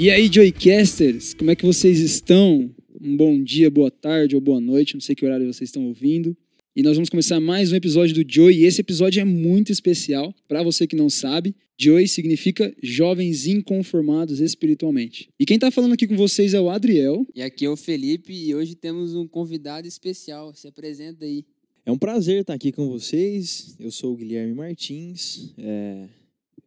E aí, Joycasters, como é que vocês estão? Um bom dia, boa tarde ou boa noite, não sei que horário vocês estão ouvindo. E nós vamos começar mais um episódio do Joy. E esse episódio é muito especial. Para você que não sabe, Joy significa jovens inconformados espiritualmente. E quem tá falando aqui com vocês é o Adriel. E aqui é o Felipe e hoje temos um convidado especial. Se apresenta aí. É um prazer estar aqui com vocês. Eu sou o Guilherme Martins. É,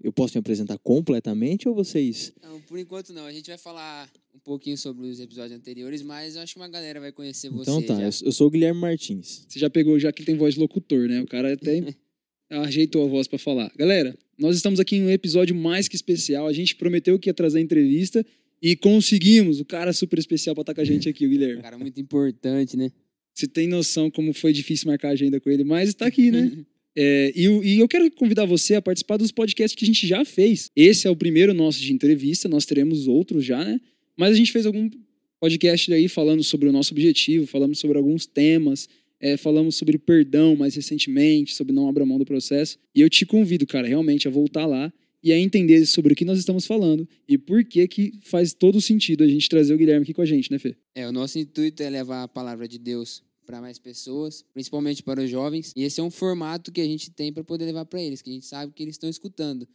Eu posso me apresentar completamente ou vocês? Não, por enquanto não. A gente vai falar um pouquinho sobre os episódios anteriores, mas eu acho que uma galera vai conhecer você Então tá, já. eu sou o Guilherme Martins. Você já pegou, já que ele tem voz de locutor, né? O cara até ajeitou a voz para falar. Galera, nós estamos aqui em um episódio mais que especial. A gente prometeu que ia trazer a entrevista e conseguimos. O cara super especial para estar com a gente aqui, o Um Guilherme. cara muito importante, né? Você tem noção como foi difícil marcar a agenda com ele, mas está aqui, né? É, e, e eu quero convidar você a participar dos podcasts que a gente já fez. Esse é o primeiro nosso de entrevista, nós teremos outros já, né? Mas a gente fez algum podcast aí falando sobre o nosso objetivo, falamos sobre alguns temas, é, falamos sobre perdão mais recentemente, sobre não abrir mão do processo. E eu te convido, cara, realmente a voltar lá e a entender sobre o que nós estamos falando e por que que faz todo sentido a gente trazer o Guilherme aqui com a gente, né, Fê? É, o nosso intuito é levar a palavra de Deus para mais pessoas, principalmente para os jovens. E esse é um formato que a gente tem para poder levar para eles, que a gente sabe que eles estão escutando.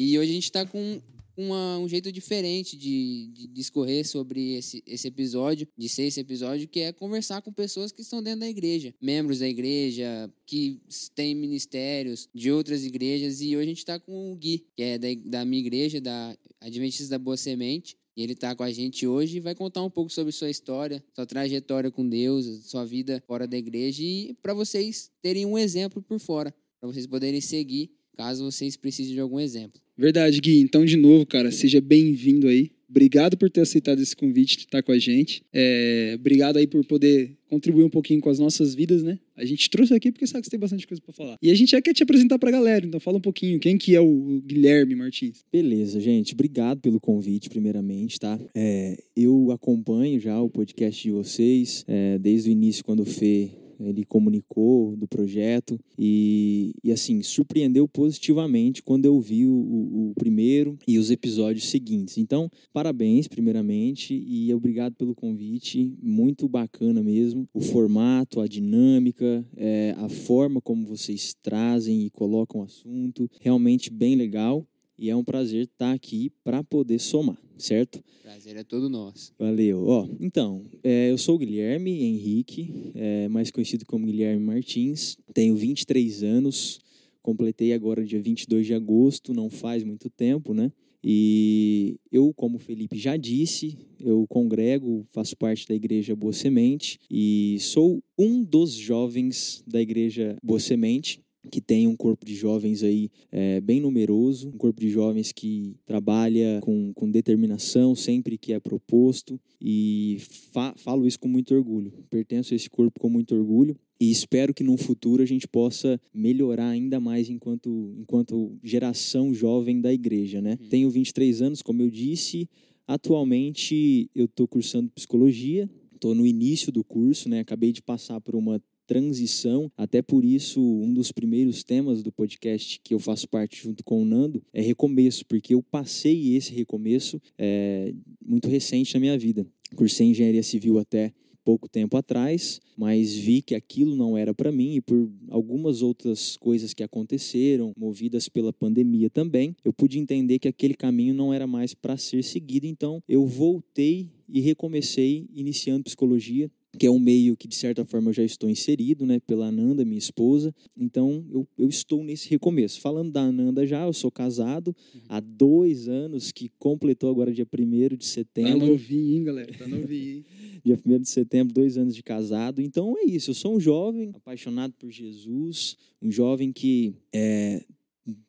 E hoje a gente está com uma- um jeito diferente de, de discorrer sobre esse, esse episódio, de ser esse episódio, que é conversar com pessoas que estão dentro da igreja, membros da igreja, que têm ministérios de outras igrejas. E hoje a gente está com o Gui, que é da, da minha igreja, da Adventista da Boa Semente. E ele está com a gente hoje e vai contar um pouco sobre sua história, sua trajetória com Deus, sua vida fora da igreja e para vocês terem um exemplo por fora, para vocês poderem seguir, caso vocês precisem de algum exemplo. Verdade, Gui. Então, de novo, cara, seja bem-vindo aí. Obrigado por ter aceitado esse convite de estar com a gente. É, obrigado aí por poder contribuir um pouquinho com as nossas vidas, né? A gente trouxe aqui porque sabe que você tem bastante coisa para falar. E a gente já quer te apresentar pra galera, então fala um pouquinho. Quem que é o Guilherme Martins? Beleza, gente. Obrigado pelo convite, primeiramente, tá? É, eu acompanho já o podcast de vocês é, desde o início, quando o Fê ele comunicou do projeto e, e assim surpreendeu positivamente quando eu vi o, o- primeiro e os episódios seguintes. Então, parabéns, primeiramente, e obrigado pelo convite. Muito bacana mesmo. O formato, a dinâmica, é, a forma como vocês trazem e colocam o assunto, realmente bem legal. E é um prazer estar aqui para poder somar, certo? Prazer é todo nosso. Valeu. Ó, então, é, eu sou o Guilherme Henrique, é, mais conhecido como Guilherme Martins. Tenho 23 anos, completei agora dia 22 de agosto, não faz muito tempo, né? E eu, como o Felipe já disse, eu congrego, faço parte da Igreja Boa Semente e sou um dos jovens da Igreja Boa Semente que tem um corpo de jovens aí é, bem numeroso, um corpo de jovens que trabalha com, com determinação sempre que é proposto e fa- falo isso com muito orgulho. Pertenço a esse corpo com muito orgulho e espero que no futuro a gente possa melhorar ainda mais enquanto, enquanto geração jovem da igreja, né? Uhum. Tenho 23 anos, como eu disse, atualmente eu estou cursando psicologia, estou no início do curso, né? Acabei de passar por uma transição. Até por isso, um dos primeiros temas do podcast que eu faço parte junto com o Nando é recomeço, porque eu passei esse recomeço é, muito recente na minha vida. Cursei engenharia civil até pouco tempo atrás, mas vi que aquilo não era para mim e por algumas outras coisas que aconteceram, movidas pela pandemia também, eu pude entender que aquele caminho não era mais para ser seguido, então eu voltei e recomecei iniciando psicologia que é um meio que de certa forma eu já estou inserido, né, pela Ananda, minha esposa. Então eu, eu estou nesse recomeço. Falando da Ananda já, eu sou casado há dois anos, que completou agora dia 1 de Tá setembro. novinho, hein, galera? Tá novinho, hein? Dia 1 de setembro, dois anos de casado. Então é isso. Eu sou um jovem apaixonado por Jesus, um jovem que é,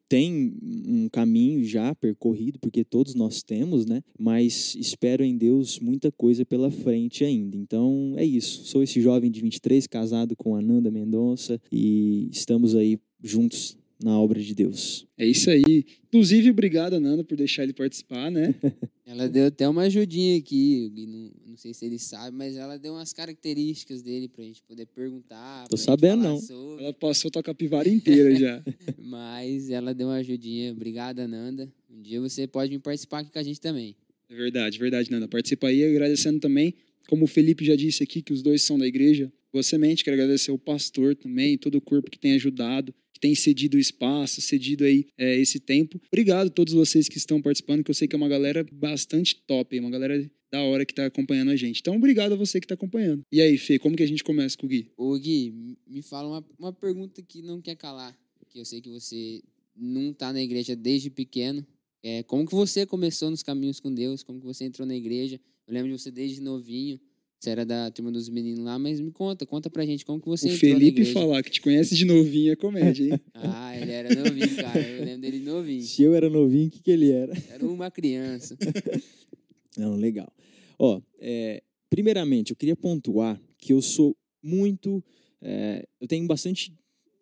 tem um caminho já percorrido, porque todos nós temos, né? Mas espero em Deus muita coisa pela frente ainda. Então é isso. Sou esse jovem de 23, casado com Ananda Mendonça e estamos aí juntos na obra de Deus. É isso aí. Inclusive, obrigado, Nanda, por deixar ele participar, né? Ela deu até uma ajudinha aqui, não, não sei se ele sabe, mas ela deu umas características dele pra gente poder perguntar. Tô sabendo, não. sobre, Ela passou tua capivara inteira já. Mas ela deu uma ajudinha. Obrigada, Nanda. Um dia você pode vir participar aqui com a gente também. É verdade, verdade, Nanda. Participa aí, agradecendo também, como o Felipe já disse aqui, que os dois são da igreja. Boa Semente, quero agradecer o pastor também, todo o corpo que tem ajudado, que tem cedido o espaço, cedido aí é, esse tempo. Obrigado a todos vocês que estão participando, que eu sei que é uma galera bastante top, uma galera da hora que tá acompanhando a gente. Então, obrigado a você que tá acompanhando. E aí, Fê, como que a gente começa com o Gui? Ô, Gui, me fala uma, uma pergunta que não quer calar. Que eu sei que você não tá na igreja desde pequeno. É, como que você começou nos caminhos com Deus? Como que você entrou na igreja? Eu lembro de você desde novinho. Você era da turma dos meninos lá, mas me conta, conta pra gente como que você o entrou Felipe falar que te conhece de novinho é comédia, hein? Ah, ele era novinho, cara. Eu lembro dele novinho. Se eu era novinho, o que, que ele era? Era uma criança. Não, legal. Ó, é, primeiramente, eu queria pontuar que eu sou muito. é, eu tenho bastante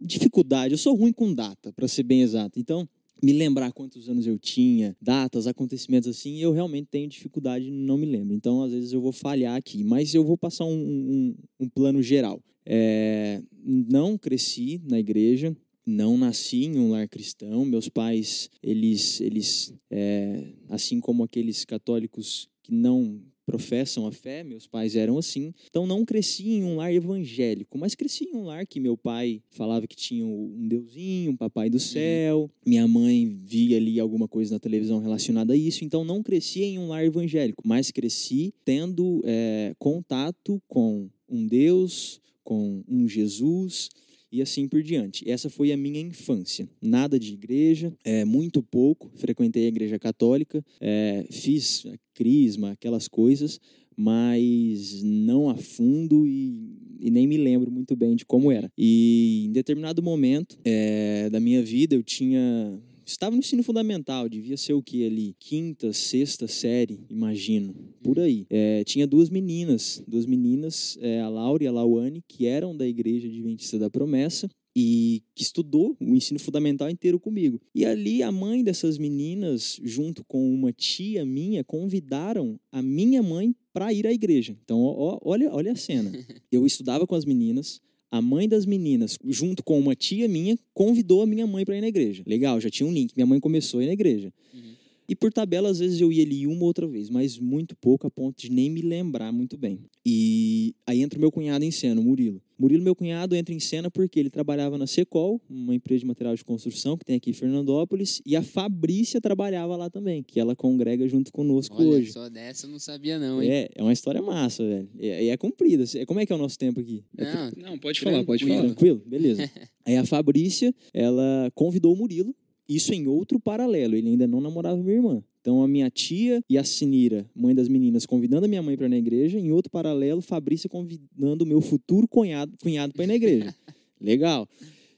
dificuldade, eu sou ruim com data, para ser bem exato. Então, me lembrar quantos anos eu tinha, datas, acontecimentos assim, eu realmente tenho dificuldade, não me lembro. Então, às vezes eu vou falhar aqui, mas eu vou passar um, um- um plano geral. É, não cresci na igreja, não nasci em um lar cristão. Meus pais, eles, eles é, assim como aqueles católicos que não professam a fé, meus pais eram assim. Então não cresci em um lar evangélico, mas cresci em um lar que meu pai falava que tinha um deusinho, um papai do céu. Minha mãe via ali alguma coisa na televisão relacionada a isso. Então não cresci em um lar evangélico, mas cresci tendo é, contato com um Deus, com um Jesus e assim por diante. Essa foi a minha infância. Nada de igreja, é, muito pouco. Frequentei a igreja católica, é, fiz crisma, aquelas coisas, mas não a fundo e, e nem me lembro muito bem de como era. E em determinado momento é, da minha vida eu tinha Estava no ensino fundamental, devia ser o que ali? Quinta, sexta série, imagino. Por aí. É, tinha duas meninas, duas meninas, é, a Laura e a Lauane, que eram da Igreja Adventista da Promessa e que estudou o ensino fundamental inteiro comigo. E ali a mãe dessas meninas, junto com uma tia minha, convidaram a minha mãe para ir à igreja. Então, ó, olha, olha a cena. Eu estudava com as meninas, a mãe das meninas, junto com uma tia minha, convidou a minha mãe para ir na igreja. Legal, já tinha um link. Minha mãe começou a ir na igreja. Uhum. E por tabela, às vezes eu ia ali uma ou outra vez, mas muito pouco a ponto de nem me lembrar muito bem. E aí entra o meu cunhado em cena, o Murilo. Murilo, meu cunhado, entra em cena porque ele trabalhava na Secol, uma empresa de material de construção que tem aqui em Fernandópolis, e a Fabrícia trabalhava lá também, que ela congrega junto conosco Olha, hoje. só dessa eu não sabia não, hein? É, é uma história massa, velho. E é, é comprida. Como é que é o nosso tempo aqui? É Não, Não, pode falar, pode falar. Tranquilo? Beleza. Aí a Fabrícia, ela convidou o Murilo, isso em outro paralelo, ele ainda não namorava minha irmã. Então a minha tia e a Sinira, mãe das meninas, convidando a minha mãe para ir na igreja, em outro paralelo, Fabrícia convidando o meu futuro cunhado, cunhado para ir na igreja. Legal.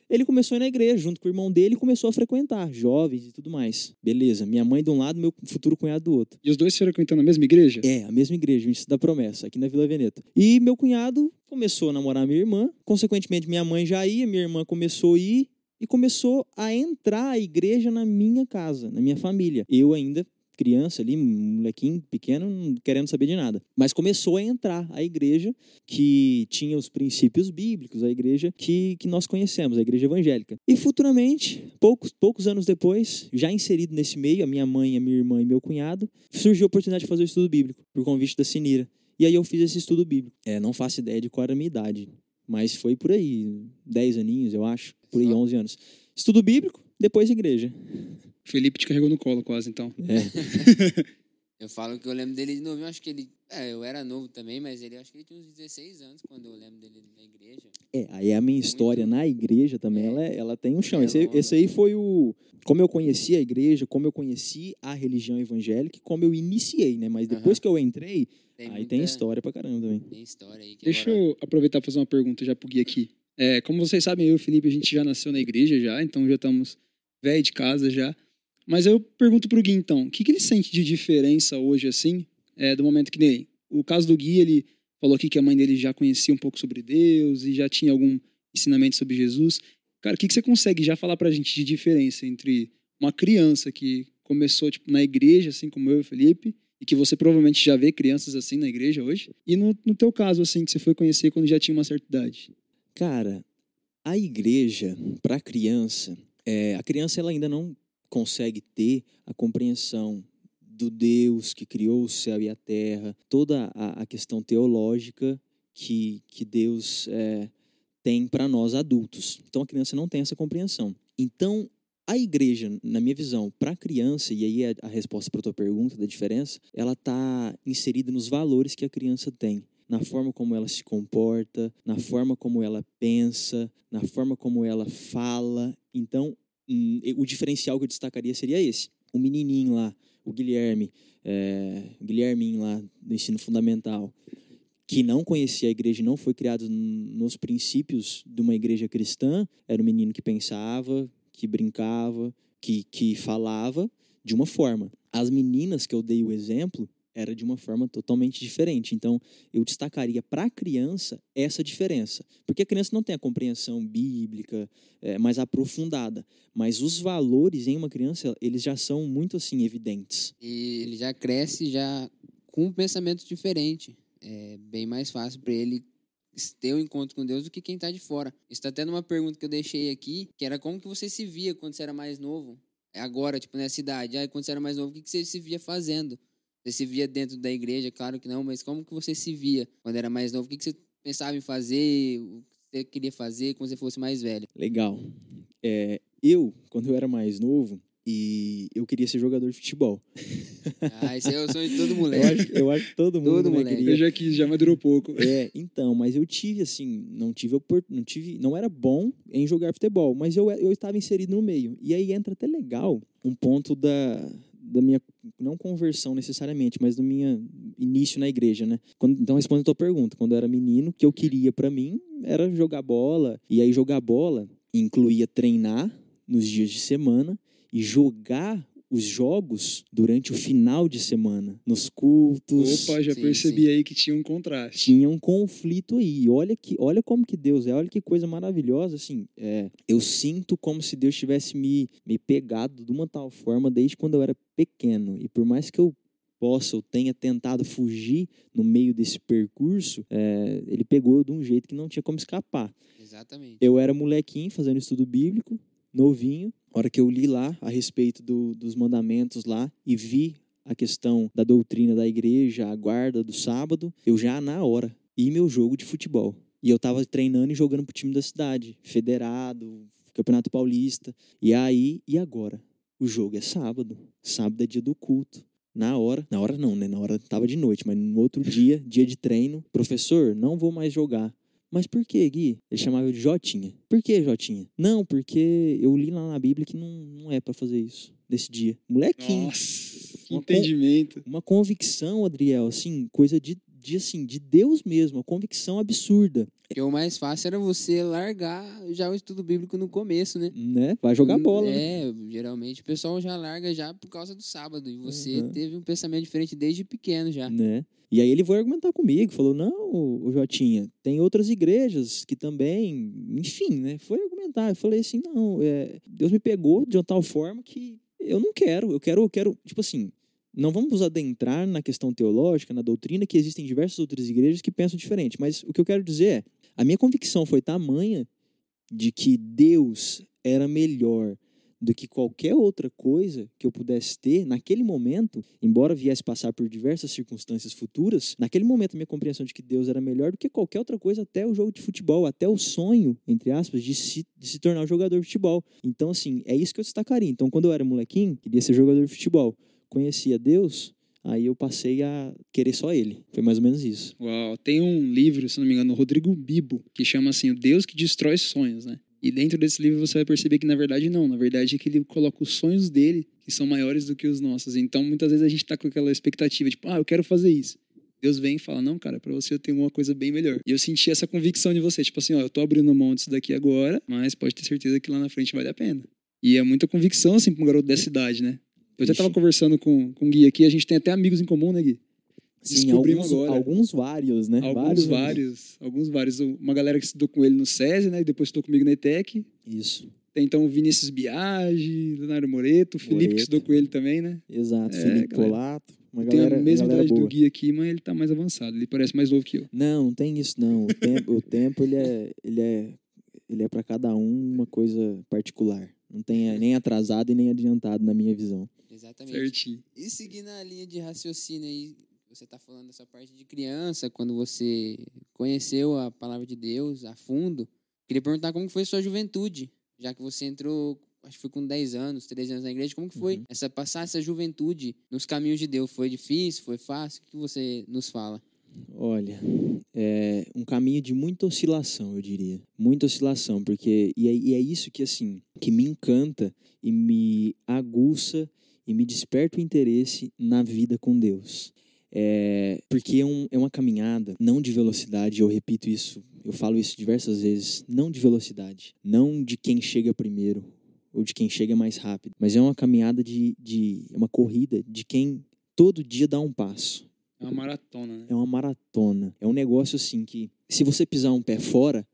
Ele começou a ir na igreja junto com o irmão dele e começou a frequentar jovens e tudo mais. Beleza. Minha mãe de um lado, meu futuro cunhado do outro. E os dois frequentando a mesma igreja? É, a mesma igreja, o da Promessa, aqui na Vila Veneta. E meu cunhado começou a namorar minha irmã, consequentemente minha mãe já ia, minha irmã começou a ir e começou a entrar a igreja na minha casa, na minha família. Eu ainda criança ali, molequinho pequeno, não querendo saber de nada. Mas começou a entrar a igreja que tinha os princípios bíblicos, a igreja que, que nós conhecemos, a igreja evangélica. E futuramente, poucos, poucos anos depois, já inserido nesse meio, a minha mãe, a minha irmã e meu cunhado, surgiu a oportunidade de fazer o estudo bíblico, por convite da Sinira. E aí eu fiz esse estudo bíblico. É, não faço ideia de qual era a minha idade, mas foi por aí, 10 aninhos, eu acho, por aí, Só. 11 anos. Estudo bíblico, depois igreja. Felipe te carregou no colo quase, então. É. Eu falo que eu lembro dele de novo. Eu acho que ele. É, eu era novo também, mas ele acho que ele tinha uns 16 anos quando eu lembro dele na igreja. É, aí a minha história na igreja também, É. ela, ela tem um chão. É esse, longa. esse aí foi o. Como eu conheci a igreja, como eu conheci a religião evangélica e como eu iniciei, né? Mas depois Aham. que eu entrei, Tem aí muita- tem história pra caramba também. Tem história aí. Que Deixa agora- eu aproveitar e fazer uma pergunta já pro Gui aqui. É, como vocês sabem, eu e o Felipe, a gente já nasceu na igreja já, então já estamos velho de casa já. Mas eu pergunto pro Gui, então, o que, que ele sente de diferença hoje, assim, é, do momento que nem... O caso do Gui, ele falou aqui que a mãe dele já conhecia um pouco sobre Deus e já tinha algum ensinamento sobre Jesus. Cara, o que, que você consegue já falar pra gente de diferença entre uma criança que começou tipo, na igreja, assim como eu e o Felipe, e que você provavelmente já vê crianças assim na igreja hoje, e no, no teu caso, assim, que você foi conhecer quando já tinha uma certa idade? Cara, a igreja, para criança, é, a criança ela ainda não consegue ter a compreensão do Deus que criou o céu e a terra, toda a, a questão teológica que, que Deus é, tem para nós adultos. Então a criança não tem essa compreensão. Então a igreja, na minha visão, para a criança, e aí é a resposta para a tua pergunta da diferença, ela está inserida nos valores que a criança tem na forma como ela se comporta, na forma como ela pensa, na forma como ela fala. Então, hum, o diferencial que eu destacaria seria esse. O menininho lá, o Guilherme, é, o Guilherminho lá do ensino fundamental, que não conhecia a igreja não foi criado nos princípios de uma igreja cristã, era um menino que pensava, que brincava, que, que falava de uma forma. As meninas que eu dei o exemplo, era de uma forma totalmente diferente. Então, eu destacaria para a criança essa diferença. Porque a criança não tem a compreensão bíblica é, mais aprofundada. Mas os valores em uma criança, eles já são muito assim evidentes. E ele já cresce já com um pensamento diferente. É bem mais fácil para ele ter um encontro com Deus do que quem está de fora. Está até numa pergunta que eu deixei aqui, que era como que você se via quando você era mais novo? É agora, tipo, nessa idade. Aí, quando você era mais novo, o que você se via fazendo? Você se via dentro da igreja, claro que não, mas como que você se via quando era mais novo? O que, que você pensava em fazer? O que você queria fazer quando você fosse mais velho? Legal. É, eu, quando eu era mais novo, e eu queria ser jogador de futebol. Ah, esse é o sonho de todo moleque. Eu acho, eu acho que todo mundo Todo né, moleque. queria. Eu já quis, já madurou pouco. É, então, mas eu tive assim, não tive não tive, não era bom em jogar futebol, mas eu eu estava inserido no meio. E aí entra até legal um ponto da da minha não conversão necessariamente, mas do minha início na igreja, né? Quando, então respondendo a tua pergunta, quando eu era menino, o que eu queria pra mim era jogar bola, e aí jogar bola incluía treinar nos dias de semana e jogar os jogos durante o final de semana, nos cultos. Opa, já Sim, percebi aí que tinha um contraste. Tinha um conflito aí. E Olha que, olha como que Deus é, olha que coisa maravilhosa, assim. É, eu sinto como se Deus tivesse me, me pegado de uma tal forma desde quando eu era pequeno. E por mais que eu possa ou tenha tentado fugir no meio desse percurso, é, ele pegou eu de um jeito que não tinha como escapar. Exatamente. Eu era molequinho fazendo estudo bíblico, novinho. A hora que eu li lá a respeito do- dos mandamentos lá e vi a questão da doutrina da igreja, a guarda do sábado, eu já na hora e meu jogo de futebol. E eu tava treinando e jogando pro time da cidade, federado, Campeonato Paulista. E aí, e agora? O jogo é sábado. Sábado é dia do culto. Na hora, na hora não, né? Na hora tava de noite, mas no outro dia, dia de treino, professor, não vou mais jogar. Mas por que, Gui? Ele chamava eu de Jotinha. Por que, Jotinha? Não, porque eu li lá na Bíblia que não, não é pra fazer isso nesse dia. Molequinho. Nossa, que Uma con- entendimento. Uma convicção, Adriel, assim, coisa de, de assim, de Deus mesmo, convicção absurda, Porque o mais fácil era você largar já o estudo bíblico no começo, né? né? Vai jogar bola, né? É, geralmente o pessoal já larga já por causa do sábado. E você Uhum. teve um pensamento diferente desde pequeno já. né? E aí ele foi argumentar comigo, falou, não, o Jotinha, tem outras igrejas que também, enfim, né? Foi argumentar. Eu falei assim, não, é, Deus me pegou de uma tal forma que eu não quero, eu quero, eu quero, tipo assim, não vamos nos adentrar na questão teológica, na doutrina, que existem diversas outras igrejas que pensam diferente, mas o que eu quero dizer é, a minha convicção foi tamanha de que Deus era melhor do que qualquer outra coisa que eu pudesse ter naquele momento, embora viesse passar por diversas circunstâncias futuras, naquele momento a minha compreensão de que Deus era melhor do que qualquer outra coisa, até o jogo de futebol, até o sonho, entre aspas, de se, de se tornar um jogador de futebol. Então, assim, é isso que eu destacaria. Então, quando eu era molequinho, queria ser jogador de futebol, conhecia Deus, aí eu passei a querer só ele. Foi mais ou menos isso. Uau, tem um livro, se não me engano, Rodrigo Bibo, que chama assim, O Deus que Destrói Sonhos, né? E dentro desse livro você vai perceber que na verdade não, na verdade é que ele coloca os sonhos dele, que são maiores do que os nossos. Então muitas vezes a gente tá com aquela expectativa, tipo, ah, eu quero fazer isso. Deus vem e fala, não, cara, pra você eu tenho uma coisa bem melhor. E eu senti essa convicção de você, tipo assim, ó, eu tô abrindo mão disso daqui agora, mas pode ter certeza que lá na frente vale a pena. E é muita convicção, assim, pra um garoto dessa idade, né? Eu até tava Ixi. conversando com, com o Gui aqui, a gente tem até amigos em comum, né, Gui? Sim, alguns, agora. alguns vários, né? Alguns Vários. vários, alguns vários. Uma galera que estudou com ele no SESI, né? E depois estudou comigo na ETEC. Isso, Tem então o Vinícius Biagi, Leonardo Moreto, o Felipe que Moreto. estudou com ele também, né? exato. É, Felipe galera. Polato, uma Tem galera, a mesma idade do boa. Gui aqui, mas ele tá mais avançado. Ele parece mais novo que eu. Não, não tem isso não. O tempo, o tempo ele é, ele é, ele é para cada um uma coisa particular. Não tem nem atrasado e nem adiantado na minha visão. Exatamente. Certinho. E seguindo a linha de raciocínio aí, você está falando dessa parte de criança, quando você conheceu a palavra de Deus a fundo. Queria perguntar como foi sua juventude, já que você entrou, acho que foi com 10 anos, 13 anos na igreja, como que foi Uhum. essa passar essa juventude nos caminhos de Deus? Foi difícil? Foi fácil? O que você nos fala? Olha, é um caminho de muita oscilação, eu diria. Muita oscilação, porque e é, e é isso que assim que me encanta e me aguça e me desperta o interesse na vida com Deus. É, porque é, um, é uma caminhada não de velocidade, eu repito isso, eu falo isso diversas vezes, não de velocidade, não de quem chega primeiro ou de quem chega mais rápido, mas é uma caminhada de, de é uma corrida de quem todo dia dá um passo. É uma maratona, né? É uma maratona. É um negócio assim que, se você pisar um pé fora,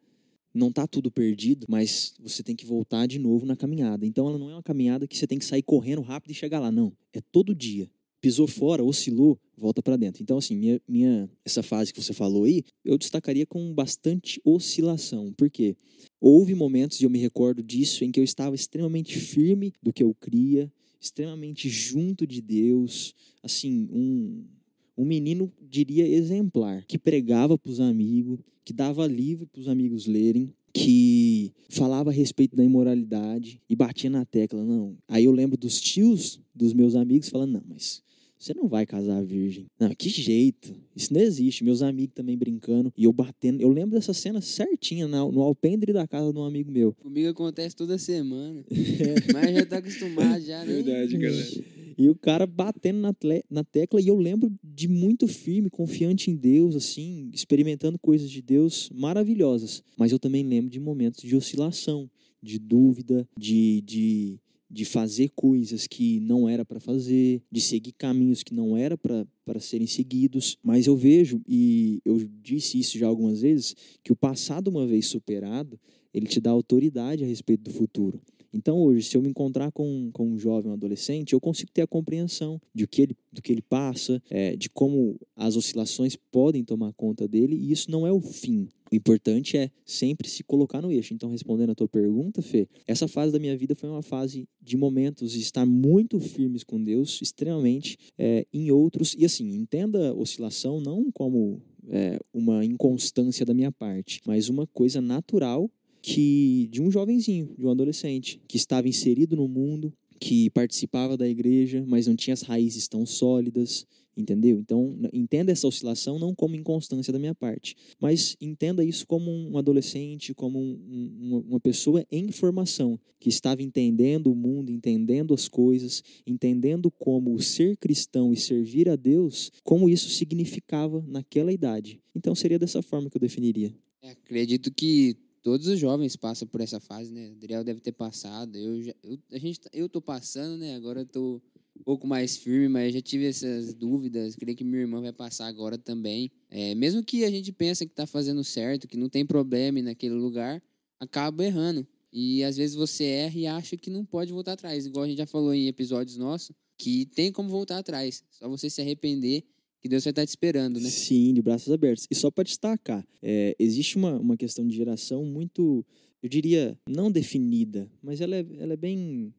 não tá tudo perdido, mas você tem que voltar de novo na caminhada. Então ela não é uma caminhada que você tem que sair correndo rápido e chegar lá, não. É todo dia. Pisou fora, oscilou, volta para dentro. Então assim, minha, minha essa fase que você falou aí, eu destacaria com bastante oscilação. Por quê? Houve momentos, e eu me recordo disso, em que eu estava extremamente firme do que eu cria, extremamente junto de Deus, assim, um, um menino, diria, exemplar, que pregava para os amigos, que dava livro para os amigos lerem, que falava a respeito da imoralidade e batia na tecla, não. Aí eu lembro dos tios dos meus amigos falando, não, mas você não vai casar virgem. Não, que jeito. Isso não existe. Meus amigos também brincando e eu batendo. Eu lembro dessa cena certinha no alpendre da casa de um amigo meu. Comigo acontece toda semana, mas já tá acostumado já, né? Verdade, galera. E o cara batendo na, na tecla, e eu lembro de muito firme, confiante em Deus, assim, experimentando coisas de Deus maravilhosas. Mas eu também lembro de momentos de oscilação, de dúvida, de, de, de fazer coisas que não era para fazer, de seguir caminhos que não era para serem seguidos. Mas eu vejo, e eu disse isso já algumas vezes, que o passado, uma vez superado, ele te dá autoridade a respeito do futuro. Então, hoje, se eu me encontrar com, com um jovem, um adolescente, eu consigo ter a compreensão de que ele, do que ele passa, é, de como as oscilações podem tomar conta dele, e isso não é o fim. O importante é sempre se colocar no eixo. Então, respondendo a tua pergunta, Fê, essa fase da minha vida foi uma fase de momentos de estar muito firmes com Deus, extremamente, é, em outros. E assim, entenda a oscilação não como é, uma inconstância da minha parte, mas uma coisa natural que de um jovenzinho, de um adolescente, que estava inserido no mundo, que participava da igreja, mas não tinha as raízes tão sólidas, entendeu? Então, entenda essa oscilação não como inconstância da minha parte, mas entenda isso como um adolescente, como um- um- uma, pessoa em formação, que estava entendendo o mundo, entendendo as coisas, entendendo como ser cristão e servir a Deus, como isso significava naquela idade. Então, seria dessa forma que eu definiria. É, acredito que todos os jovens passam por essa fase, né? O Adriel deve ter passado. Eu, já, eu, a gente, tá- eu tô passando, né? Agora eu tô um pouco mais firme, mas já tive essas dúvidas. Creio que minha irmã vai passar agora também. É, mesmo que a gente pense que tá fazendo certo, que não tem problema naquele lugar, acaba errando. E às vezes você erra e acha que não pode voltar atrás. Igual a gente já falou em episódios nossos, que tem como voltar atrás. Só você se arrepender, que Deus vai estar te esperando, né? Sim, de braços abertos. E só para destacar, é, existe uma, uma questão de geração muito, eu diria, não definida, mas ela é, ela é bem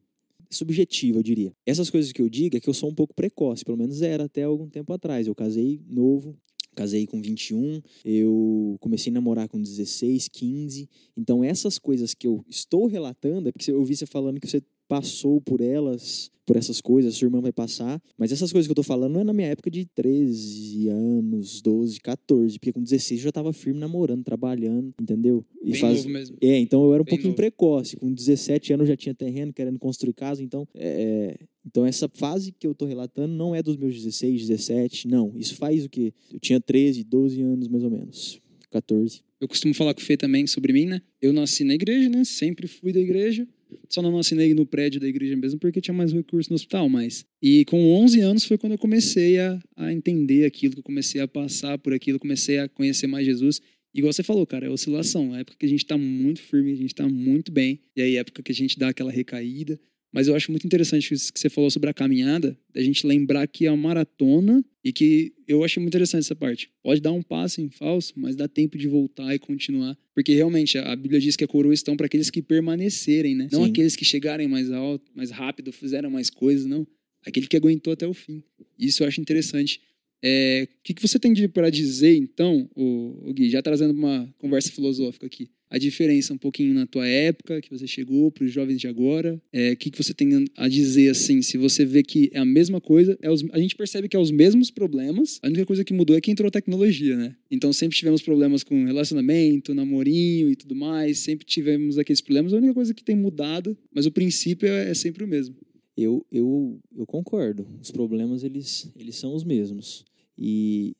subjetiva, eu diria. Essas coisas que eu digo é que eu sou um pouco precoce, pelo menos era até algum tempo atrás. Eu casei novo, casei com 21, eu comecei a namorar com 16, 15. Então essas coisas que eu estou relatando, é porque eu ouvi você falando que você passou por elas, por essas coisas, sua irmã vai passar. Mas essas coisas que eu tô falando não é na minha época de 13 anos, 12, 14, porque com 16 eu já tava firme namorando, trabalhando, entendeu? E Bem faz- novo mesmo. É, então eu era um Bem pouquinho novo. precoce. Com 17 anos eu já tinha terreno, querendo construir casa, então é, então essa fase que eu tô relatando não é dos meus 16, 17, não. Isso faz o quê? Eu tinha 13, 12 anos mais ou menos. 14. Eu costumo falar com o Fê também sobre mim, né? Eu nasci na igreja, né? Sempre fui da igreja. Só não assinei no prédio da igreja mesmo porque tinha mais recurso no hospital, mas... E com 11 anos foi quando eu comecei a, a entender aquilo, que eu comecei a passar por aquilo, comecei a conhecer mais Jesus. Igual você falou, cara, é oscilação. É época que a gente tá muito firme, a gente tá muito bem. E aí, é época que a gente dá aquela recaída. Mas eu acho muito interessante isso que você falou sobre a caminhada, da gente lembrar que é uma maratona e que eu achei muito interessante essa parte. Pode dar um passo em falso, mas dá tempo de voltar e continuar. Porque realmente a Bíblia diz que a coroa estão para aqueles que permanecerem, né? Não Sim. aqueles que chegarem mais alto, mais rápido, fizeram mais coisas, não. Aquele que aguentou até o fim. Isso eu acho interessante. É, o que, que você tem para dizer, então, o, Gui, já trazendo uma conversa filosófica aqui, a diferença um pouquinho na tua época, que você chegou, para os jovens de agora, é, o que, que você tem a dizer, assim, se você vê que é a mesma coisa, é os, a gente percebe que é os mesmos problemas, a única coisa que mudou é que entrou a tecnologia, né? Então sempre tivemos problemas com relacionamento, namorinho e tudo mais, sempre tivemos aqueles problemas, a única coisa que tem mudado, mas o princípio é, é sempre o mesmo. Eu, eu, eu concordo. Os problemas, eles, eles são os mesmos. E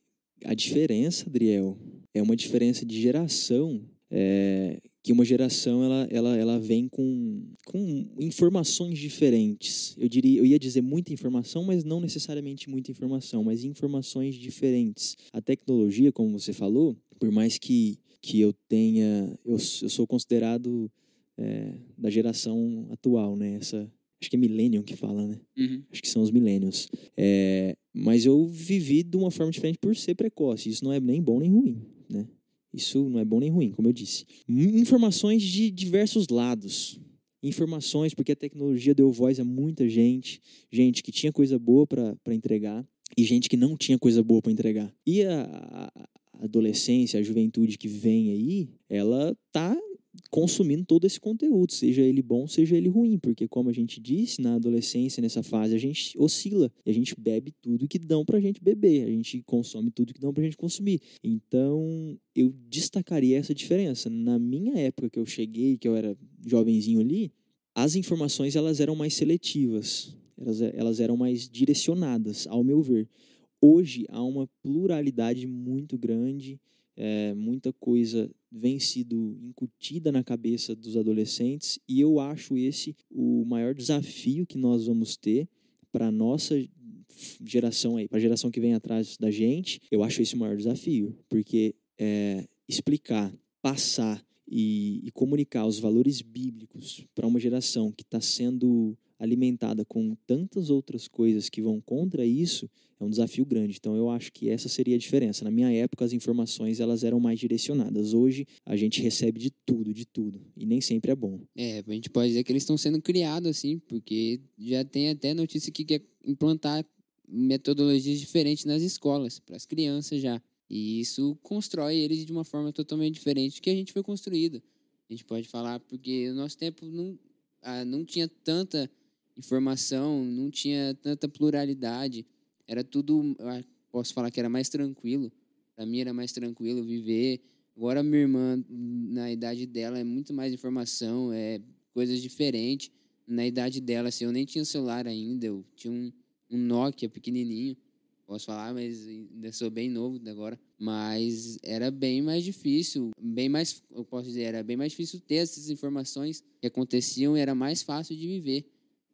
a diferença, Adriel, é uma diferença de geração, é, que uma geração, ela, ela, ela vem com, com informações diferentes. Eu, diria, eu ia dizer muita informação, mas não necessariamente muita informação, mas informações diferentes. A tecnologia, como você falou, por mais que, que eu tenha... Eu, eu sou considerado é, da geração atual, né? Essa, Acho que é millennium que fala, né? Uhum. Acho que são os millennials. É, mas eu vivi de uma forma diferente por ser precoce. Isso não é nem bom nem ruim, né? Isso não é bom nem ruim, como eu disse. Informações de diversos lados. Informações, porque a tecnologia deu voz a muita gente. Gente que tinha coisa boa para entregar e gente que não tinha coisa boa para entregar. E a, a adolescência, a juventude que vem aí, ela tá consumindo todo esse conteúdo, seja ele bom, seja ele ruim, porque como a gente disse, na adolescência, nessa fase, a gente oscila, e a gente bebe tudo que dão pra gente beber, a gente consome tudo que dão pra gente consumir. Então, eu destacaria essa diferença. Na minha época que eu cheguei, que eu era jovenzinho ali, as informações elas eram mais seletivas, elas, elas eram mais direcionadas, ao meu ver. Hoje há uma pluralidade muito grande, é, muita coisa vem sido incutida na cabeça dos adolescentes e eu acho esse o maior desafio que nós vamos ter para nossa geração aí, para a geração que vem atrás da gente, eu acho esse o maior desafio, porque é, explicar, passar e, e comunicar os valores bíblicos para uma geração que está sendo alimentada com tantas outras coisas que vão contra isso é um desafio grande. Então eu acho que essa seria a diferença. Na minha época as informações elas eram mais direcionadas. Hoje a gente recebe de tudo, de tudo e nem sempre é bom. É, a gente pode dizer que eles estão sendo criados assim, porque já tem até notícia que quer implantar metodologias diferentes nas escolas para as crianças já. E isso constrói eles de uma forma totalmente diferente do que a gente foi construído. A gente pode falar porque no nosso tempo não, ah, não tinha tanta informação, não tinha tanta pluralidade. Era tudo, posso falar que era mais tranquilo. Para mim era mais tranquilo viver. Agora minha irmã, na idade dela, é muito mais informação, é coisas diferentes. Na idade dela, assim, eu nem tinha celular ainda, eu tinha um, um Nokia pequenininho. Posso falar, mas ainda sou bem novo agora. Mas era bem mais difícil, bem mais, eu posso dizer, era bem mais difícil ter essas informações que aconteciam e era mais fácil de viver.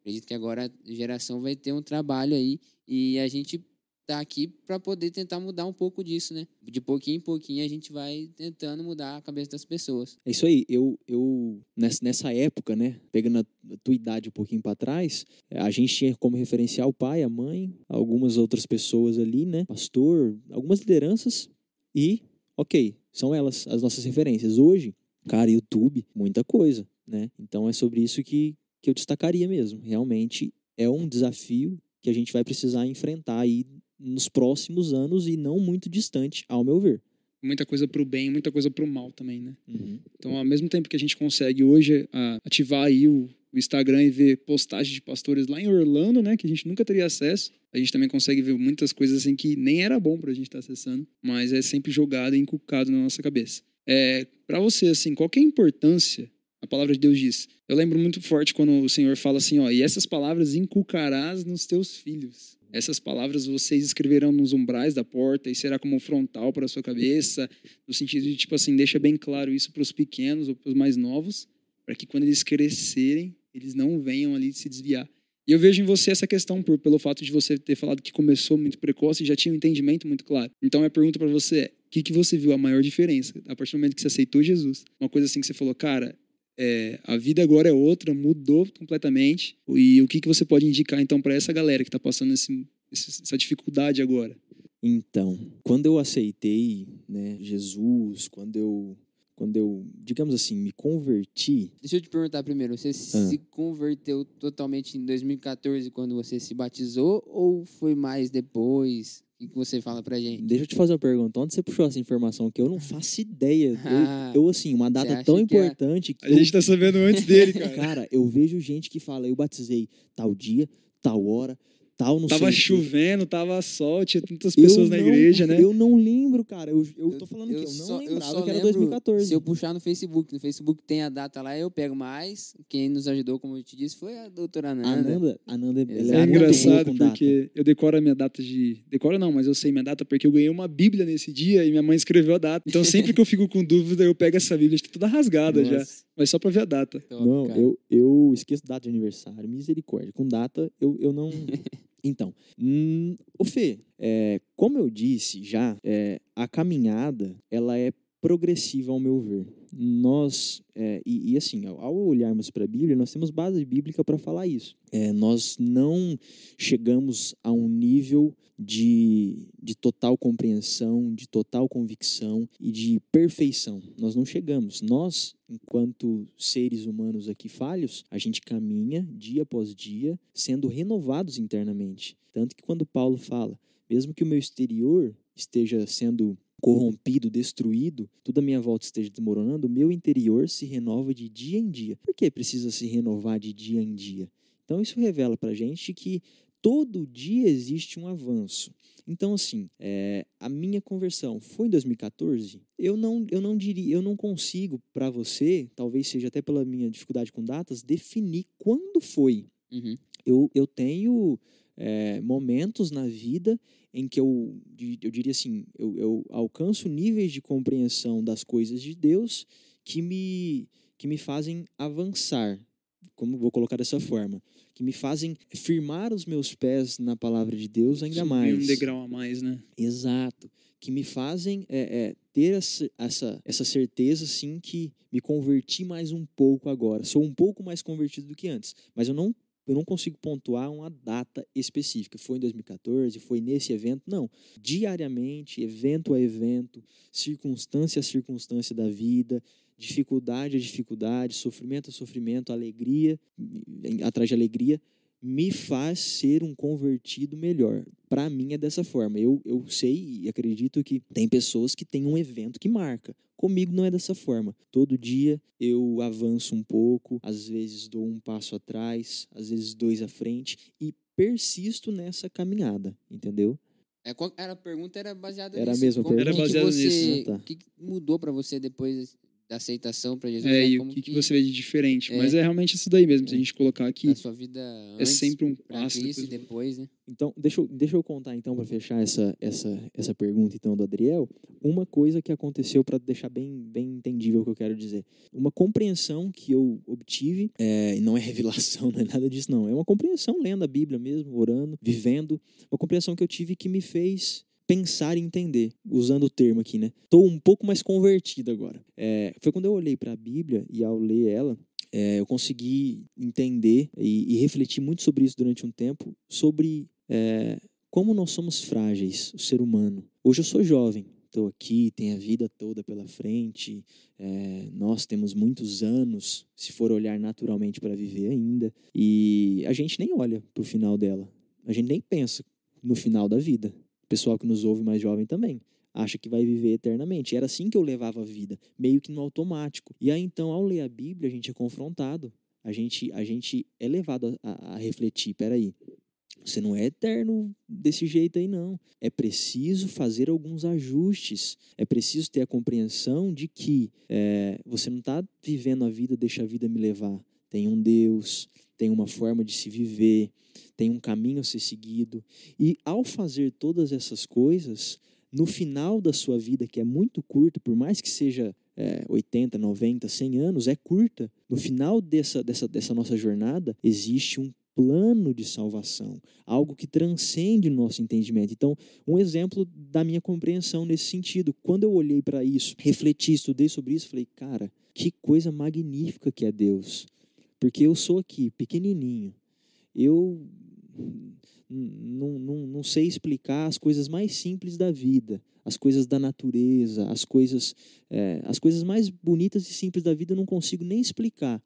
Acredito que agora a geração vai ter um trabalho aí e a gente tá aqui para poder tentar mudar um pouco disso, né? De pouquinho em pouquinho a gente vai tentando mudar a cabeça das pessoas. É isso aí. Eu, eu nessa, época, né, pegando a tua idade um pouquinho para trás, a gente tinha como referencial o pai, a mãe, algumas outras pessoas ali, né, pastor, algumas lideranças e, ok, são elas as nossas referências. Hoje, cara, YouTube, muita coisa, né? Então é sobre isso que que eu destacaria mesmo. Realmente é um desafio que a gente vai precisar enfrentar aí nos próximos anos e não muito distante, ao meu ver. Muita coisa para o bem, muita coisa para o mal também, né? Uhum. Então, ao mesmo tempo que a gente consegue hoje a, ativar aí o, o Instagram e ver postagens de pastores lá em Orlando, né, que a gente nunca teria acesso, a gente também consegue ver muitas coisas assim que nem era bom para a gente estar tá acessando, mas é sempre jogado e inculcado na nossa cabeça. É, para você, assim, qual que é a importância a palavra de Deus diz. Eu lembro muito forte quando o Senhor fala assim, ó, e essas palavras inculcarás nos teus filhos. Essas palavras vocês escreverão nos umbrais da porta e será como um frontal para a sua cabeça, no sentido de, tipo assim, deixa bem claro isso para os pequenos ou para os mais novos, para que quando eles crescerem, eles não venham ali se desviar. E eu vejo em você essa questão por, pelo fato de você ter falado que começou muito precoce e já tinha um entendimento muito claro. Então, a pergunta para você é: o que, que você viu a maior diferença a partir do momento que você aceitou Jesus? Uma coisa assim que você falou, cara, é, a vida agora é outra, mudou completamente. E o que, que você pode indicar então para essa galera que está passando esse, essa dificuldade agora? Então, quando eu aceitei né, Jesus, quando eu, quando eu, digamos assim, me converti. Deixa eu te perguntar primeiro, você ah. se converteu totalmente em 2014 quando você se batizou ou foi mais depois? O que você fala pra gente? Deixa eu te fazer uma pergunta. Onde você puxou essa informação? Que eu não faço ideia. Eu, eu assim, uma data tão importante. Que, a gente tá sabendo antes dele, cara. cara, eu vejo gente que fala, eu batizei tal dia, tal hora, tal, não tava sei. chovendo, tava sol, tinha tantas pessoas eu na não, igreja, né? Eu não lembro, cara. Eu, eu, eu tô falando eu, que eu não só, lembrava que era 2014. Se eu puxar no Facebook, no Facebook tem a data lá, eu pego mais. Quem nos ajudou, como eu te disse, foi a doutora Ananda. Ananda, Ananda é, é engraçado porque eu decoro a minha data de. Decoro não, mas eu sei minha data porque eu ganhei uma Bíblia nesse dia e minha mãe escreveu a data. Então sempre que eu fico com dúvida, eu pego essa Bíblia, está toda rasgada Nossa. já. Mas só pra ver a data. Top, não, eu, eu esqueço data de aniversário, misericórdia. Com data, eu, eu não. Então, hum, o Fê, é, como eu disse já, é, a caminhada ela é progressiva ao meu ver. Nós, é, e, e, assim, ao olharmos para a Bíblia, nós temos base bíblica para falar isso. É, nós não chegamos a um nível de, de total compreensão, de total convicção e de perfeição. Nós não chegamos. Nós, enquanto seres humanos aqui falhos, a gente caminha dia após dia sendo renovados internamente. Tanto que quando Paulo fala, mesmo que o meu exterior esteja sendo corrompido, destruído, tudo à minha volta esteja desmoronando, o meu interior se renova de dia em dia. Por que precisa se renovar de dia em dia? Então isso revela para a gente que todo dia existe um avanço. Então, assim, é, a minha conversão foi em 2014. Eu não, eu não diria, eu não consigo para você, talvez seja até pela minha dificuldade com datas, definir quando foi. Uhum. Eu, eu tenho é, momentos na vida em que eu, eu diria assim, eu, eu alcanço níveis de compreensão das coisas de Deus que me, que me fazem avançar, como vou colocar dessa forma que me fazem firmar os meus pés na palavra de Deus ainda Subir mais. um degrau a mais, né? Exato. Que me fazem é, é, ter essa, essa, essa certeza, sim, que me converti mais um pouco agora. Sou um pouco mais convertido do que antes. Mas eu não eu não consigo pontuar uma data específica. Foi em 2014, foi nesse evento. Não. Diariamente, evento a evento, circunstância a circunstância da vida, dificuldade a dificuldade, sofrimento a sofrimento, alegria atrás de alegria, me faz ser um convertido melhor. Para mim é dessa forma. Eu, eu sei e acredito que tem pessoas que têm um evento que marca. Comigo não é dessa forma. Todo dia eu avanço um pouco, às vezes dou um passo atrás, às vezes dois à frente e persisto nessa caminhada, entendeu? É, era, a pergunta era baseada era nisso. A mesma Como, pergunta. Era baseada nisso. O que mudou para você depois da aceitação para Jesus. É, né? e o que, que, você vê de diferente. É. Mas é realmente isso daí mesmo, é. se a gente colocar aqui. A sua vida é sempre um passo. Depois, e depois, né? Então, deixa eu, deixa eu contar então, para fechar essa, essa, essa pergunta então do Adriel, uma coisa que aconteceu para deixar bem, bem entendível o que eu quero dizer. Uma compreensão que eu obtive, é, não é revelação, não é nada disso não, é uma compreensão lendo a Bíblia mesmo, orando, vivendo, uma compreensão que eu tive que me fez pensar e entender, usando o termo aqui, né? Estou um pouco mais convertido agora. É, foi quando eu olhei para a Bíblia e ao ler ela, é, eu consegui entender e, e, refletir muito sobre isso durante um tempo, sobre é, como nós somos frágeis, o ser humano. Hoje eu sou jovem, estou aqui, tenho a vida toda pela frente, é, nós temos muitos anos, se for olhar naturalmente para viver ainda, e a gente nem olha para o final dela, a gente nem pensa no final da vida pessoal que nos ouve mais jovem também acha que vai viver eternamente. Era assim que eu levava a vida, meio que no automático. E aí então, ao ler a Bíblia, a gente é confrontado, a gente, a gente é levado a, a refletir. Peraí, você não é eterno desse jeito aí, não. É preciso fazer alguns ajustes. É preciso ter a compreensão de que é, você não está vivendo a vida, deixa a vida me levar. Tem um Deus, tem uma forma de se viver, tem um caminho a ser seguido. E ao fazer todas essas coisas, no final da sua vida, que é muito curto, por mais que seja é, 80, 90, 100 anos é curta. No final dessa, dessa, dessa nossa jornada, existe um plano de salvação, algo que transcende o nosso entendimento. Então, um exemplo da minha compreensão nesse sentido, quando eu olhei para isso, refleti, estudei sobre isso, falei, cara, que coisa magnífica que é Deus. Porque eu sou aqui, pequenininho. Eu não, sei explicar as coisas mais simples da vida, as coisas da natureza, as coisas, é, as coisas mais bonitas e simples da vida eu não consigo nem explicar.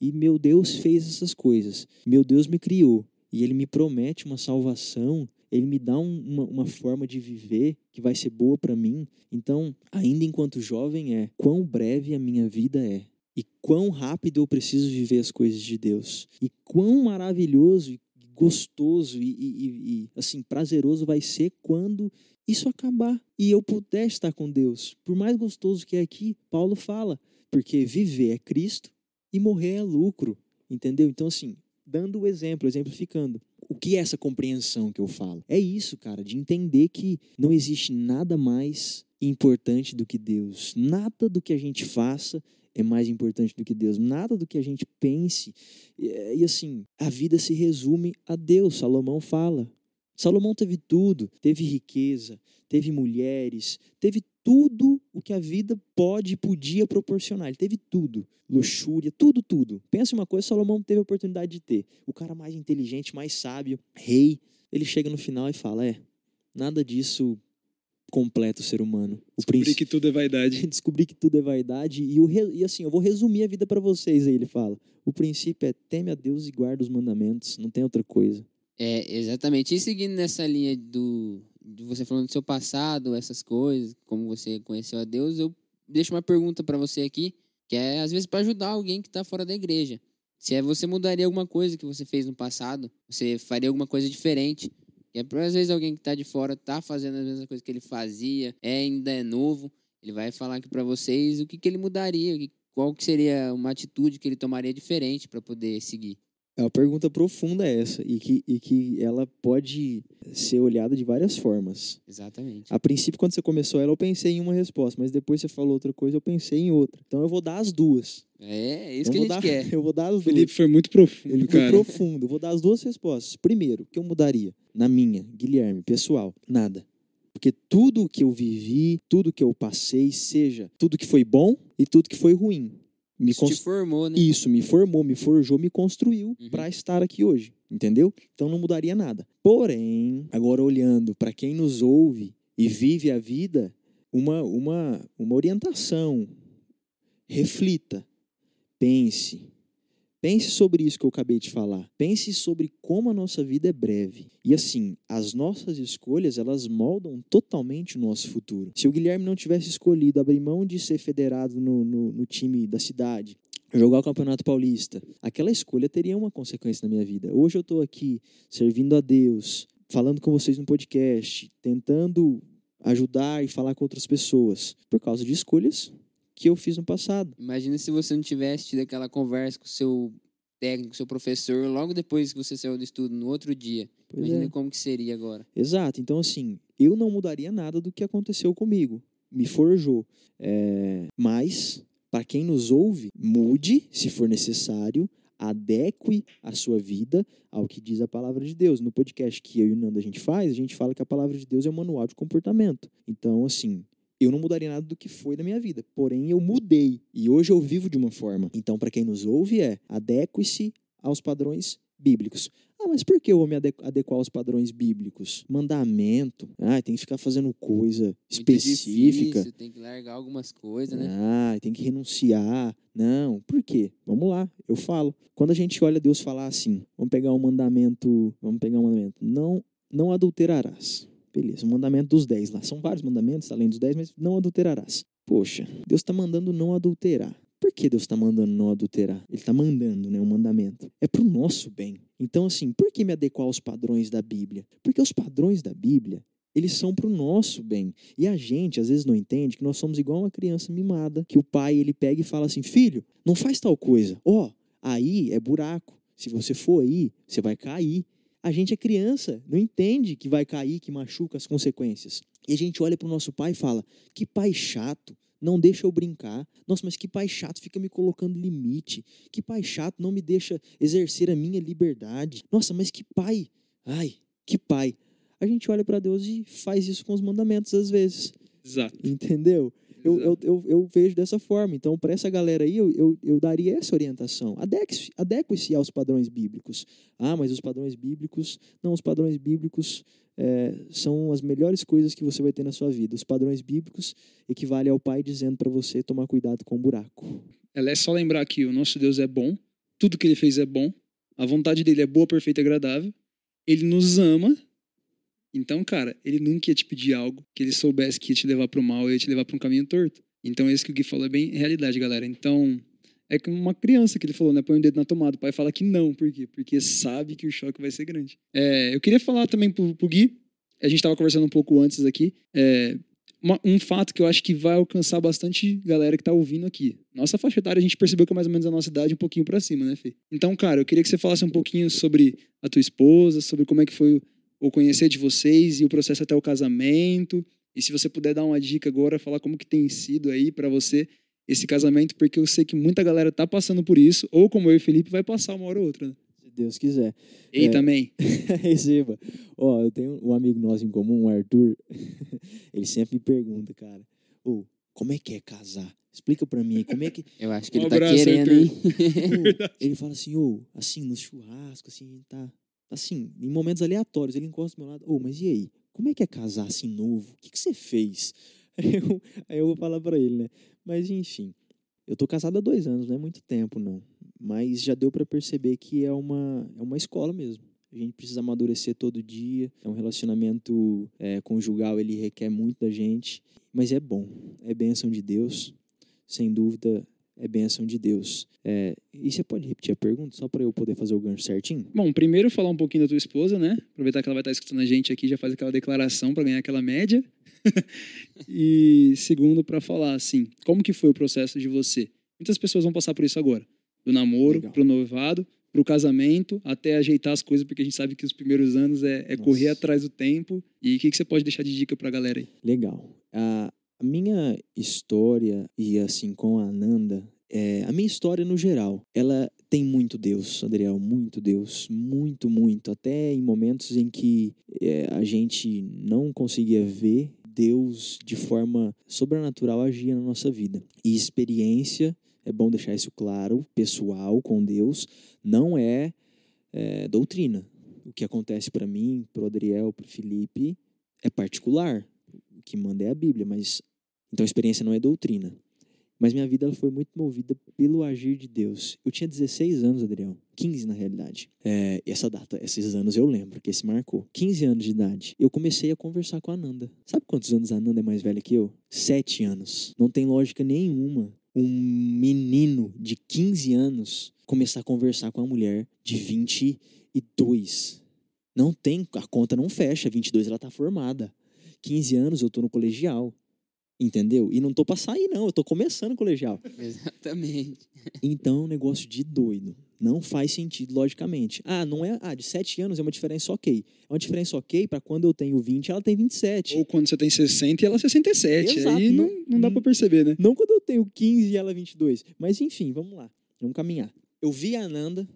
E meu Deus fez essas coisas. Meu Deus me criou. E Ele me promete uma salvação. Ele me dá um, uma, uma forma de viver que vai ser boa para mim. Então, ainda enquanto jovem, é quão breve a minha vida é. E quão rápido eu preciso viver as coisas de Deus. E quão maravilhoso e gostoso e, e, e, assim prazeroso vai ser quando isso acabar e eu puder estar com Deus. Por mais gostoso que é aqui, Paulo fala, porque viver é Cristo e morrer é lucro, entendeu? Então, assim, dando o exemplo, exemplificando. O que é essa compreensão que eu falo? É isso, cara, de entender que não existe nada mais importante do que Deus. Nada do que a gente faça é mais importante do que Deus. Nada do que a gente pense. E, assim, a vida se resume a Deus. Salomão fala. Salomão teve tudo, teve riqueza, teve mulheres, teve tudo o que a vida pode e podia proporcionar. Ele teve tudo. Luxúria, tudo, tudo. Pensa uma coisa, Salomão teve a oportunidade de ter. O cara mais inteligente, mais sábio, rei. Ele chega no final e fala: É, nada disso completa o ser humano. O Descobri que tudo é vaidade. Descobri que tudo é vaidade. E, o re... e assim, eu vou resumir a vida para vocês aí, ele fala. O princípio é teme a Deus e guarda os mandamentos. Não tem outra coisa. É, exatamente. E seguindo nessa linha do, de você falando do seu passado, essas coisas, como você conheceu a Deus, eu deixo uma pergunta para você aqui, que é às vezes para ajudar alguém que está fora da igreja. Se é você mudaria alguma coisa que você fez no passado, você faria alguma coisa diferente. E é às vezes alguém que está de fora está fazendo as mesmas coisas que ele fazia, é, ainda é novo, ele vai falar aqui para vocês o que, que ele mudaria, qual que seria uma atitude que ele tomaria diferente para poder seguir. É uma pergunta profunda essa e que, e que ela pode ser olhada de várias formas. Exatamente. A princípio, quando você começou ela, eu pensei em uma resposta, mas depois você falou outra coisa, eu pensei em outra. Então eu vou dar as duas. É, é isso que a gente dar, quer. Eu vou dar as duas. Felipe foi muito profundo, Ele cara. foi profundo. Eu vou dar as duas respostas. Primeiro, o que eu mudaria? Na minha, Guilherme, pessoal, nada. Porque tudo que eu vivi, tudo que eu passei, seja tudo que foi bom e tudo que foi ruim, me Isso te formou, né? Isso, me formou, me forjou, me construiu uhum. para estar aqui hoje, entendeu? Então não mudaria nada. Porém, agora olhando para quem nos ouve e vive a vida, uma, uma, uma orientação. Reflita, pense, Pense sobre isso que eu acabei de falar. Pense sobre como a nossa vida é breve. E assim, as nossas escolhas, elas moldam totalmente o nosso futuro. Se o Guilherme não tivesse escolhido abrir mão de ser federado no, no, no time da cidade, jogar o Campeonato Paulista, aquela escolha teria uma consequência na minha vida. Hoje eu estou aqui servindo a Deus, falando com vocês no podcast, tentando ajudar e falar com outras pessoas, por causa de escolhas que eu fiz no passado. Imagina se você não tivesse tido aquela conversa com o seu técnico, seu professor, logo depois que você saiu do estudo, no outro dia. Pois Imagina é. como que seria agora. Exato. Então, assim, eu não mudaria nada do que aconteceu comigo. Me forjou. É... Mas, para quem nos ouve, mude, se for necessário, adeque a sua vida ao que diz a palavra de Deus. No podcast que eu e o Nando a gente faz, a gente fala que a palavra de Deus é um manual de comportamento. Então, assim, eu não mudaria nada do que foi da minha vida. Porém, eu mudei. E hoje eu vivo de uma forma. Então, para quem nos ouve, é adeque-se aos padrões bíblicos. Ah, mas por que eu vou me adequar aos padrões bíblicos? Mandamento. Ah, tem que ficar fazendo coisa específica. Difícil, tem que largar algumas coisas, né? Ah, tem que renunciar. Não, por quê? Vamos lá, eu falo. Quando a gente olha Deus falar assim, vamos pegar um mandamento, vamos pegar um mandamento. Não, não adulterarás. Beleza, o mandamento dos dez lá. São vários mandamentos, além dos dez, mas não adulterarás. Poxa, Deus está mandando não adulterar. Por que Deus está mandando não adulterar? Ele está mandando né, um mandamento. É para o nosso bem. Então, assim, por que me adequar aos padrões da Bíblia? Porque os padrões da Bíblia, eles são para o nosso bem. E a gente, às vezes, não entende que nós somos igual uma criança mimada, que o pai, ele pega e fala assim, filho, não faz tal coisa. Ó, oh, aí é buraco. Se você for aí, você vai cair. A gente é criança, não entende que vai cair, que machuca as consequências. E a gente olha para o nosso pai e fala: que pai chato, não deixa eu brincar. Nossa, mas que pai chato fica me colocando limite. Que pai chato não me deixa exercer a minha liberdade. Nossa, mas que pai. Ai, que pai. A gente olha para Deus e faz isso com os mandamentos às vezes. Exato. Entendeu? Eu, eu, eu, eu vejo dessa forma. Então, para essa galera aí, eu, eu, eu daria essa orientação. Adeque-se adeque aos padrões bíblicos. Ah, mas os padrões bíblicos. Não, os padrões bíblicos é, são as melhores coisas que você vai ter na sua vida. Os padrões bíblicos equivalem ao Pai dizendo para você tomar cuidado com o buraco. É só lembrar que o nosso Deus é bom, tudo que ele fez é bom, a vontade dele é boa, perfeita e agradável. Ele nos ama. Então, cara, ele nunca ia te pedir algo que ele soubesse que ia te levar para o mal, ia te levar para um caminho torto. Então, esse que o Gui falou é bem realidade, galera. Então, é como uma criança que ele falou, né? Põe o dedo na tomada. O pai fala que não. Por quê? Porque sabe que o choque vai ser grande. É, eu queria falar também pro, pro Gui, a gente estava conversando um pouco antes aqui, é, uma, um fato que eu acho que vai alcançar bastante galera que tá ouvindo aqui. Nossa faixa etária, a gente percebeu que é mais ou menos a nossa idade um pouquinho para cima, né, Fê? Então, cara, eu queria que você falasse um pouquinho sobre a tua esposa, sobre como é que foi o conhecer de vocês e o processo até o casamento. E se você puder dar uma dica agora, falar como que tem sido aí para você esse casamento, porque eu sei que muita galera tá passando por isso, ou como eu e Felipe, vai passar uma hora ou outra. Né? Se Deus quiser. Ei, É. também. Receba. Ó, eu tenho um amigo nosso em comum, o Arthur. Ele sempre me pergunta, cara, ô, como é que é casar? Explica pra mim aí, como é que. Eu acho que Um ele tá querendo, hein? Ele fala assim, ô, assim, no churrasco, assim, tá. Assim, em momentos aleatórios, ele encosta do meu lado, ô, mas e aí? Como é que é casar assim novo? O que, que você fez? Aí eu, aí eu vou falar pra ele, né? Mas enfim, eu tô casado há dois anos, não é muito tempo, não. Mas já deu pra perceber que é uma, é uma escola mesmo. A gente precisa amadurecer todo dia. É um relacionamento é, conjugal, ele requer muito da gente. Mas é bom, é bênção de Deus. Sem dúvida, é bênção de Deus. É, e você pode repetir a pergunta, só para eu poder fazer o gancho certinho? Bom, primeiro falar um pouquinho da tua esposa, né? Aproveitar que ela vai estar escutando a gente aqui, já faz aquela declaração para ganhar aquela média. e segundo, para falar assim, como que foi o processo de você? Muitas pessoas vão passar por isso agora. Do namoro, Legal. pro noivado, pro casamento, até ajeitar as coisas, porque a gente sabe que os primeiros anos é, é correr atrás do tempo. E o que, que você pode deixar de dica pra galera aí? Legal. A, a minha história, e assim com a Ananda, é, a minha história no geral, ela tem muito Deus, Adriel, muito Deus, muito, muito. Até em momentos em que é, a gente não conseguia ver Deus de forma sobrenatural agia na nossa vida. E experiência, é bom deixar isso claro, pessoal com Deus, não é, é doutrina. O que acontece para mim, para o Adriel, para o Felipe, é particular. O que manda é a Bíblia, mas então a experiência não é doutrina. Mas minha vida foi muito movida pelo agir de Deus. Eu tinha 16 anos, Adriel. 15 na realidade. É, essa data, esses anos eu lembro, que esse marcou. 15 anos de idade. Eu comecei a conversar com a Nanda. Sabe quantos anos a Nanda é mais velha que eu? 7 anos. Não tem lógica nenhuma um menino de 15 anos começar a conversar com uma mulher de 22. Não tem, a conta não fecha. 22 ela tá formada. 15 anos eu tô no colegial. Entendeu? E não tô pra sair, não. Eu tô começando o colegial. Exatamente. Então, é um negócio de doido. Não faz sentido, logicamente. Ah, não é. Ah, de 7 anos é uma diferença ok. É uma diferença ok para quando eu tenho 20, ela tem 27. Ou quando você tem 60 e ela 67. Exato, aí não, não- não dá pra perceber, né? Não quando eu tenho 15 e ela 22. Mas enfim, vamos lá. Vamos caminhar. Eu vi a Ananda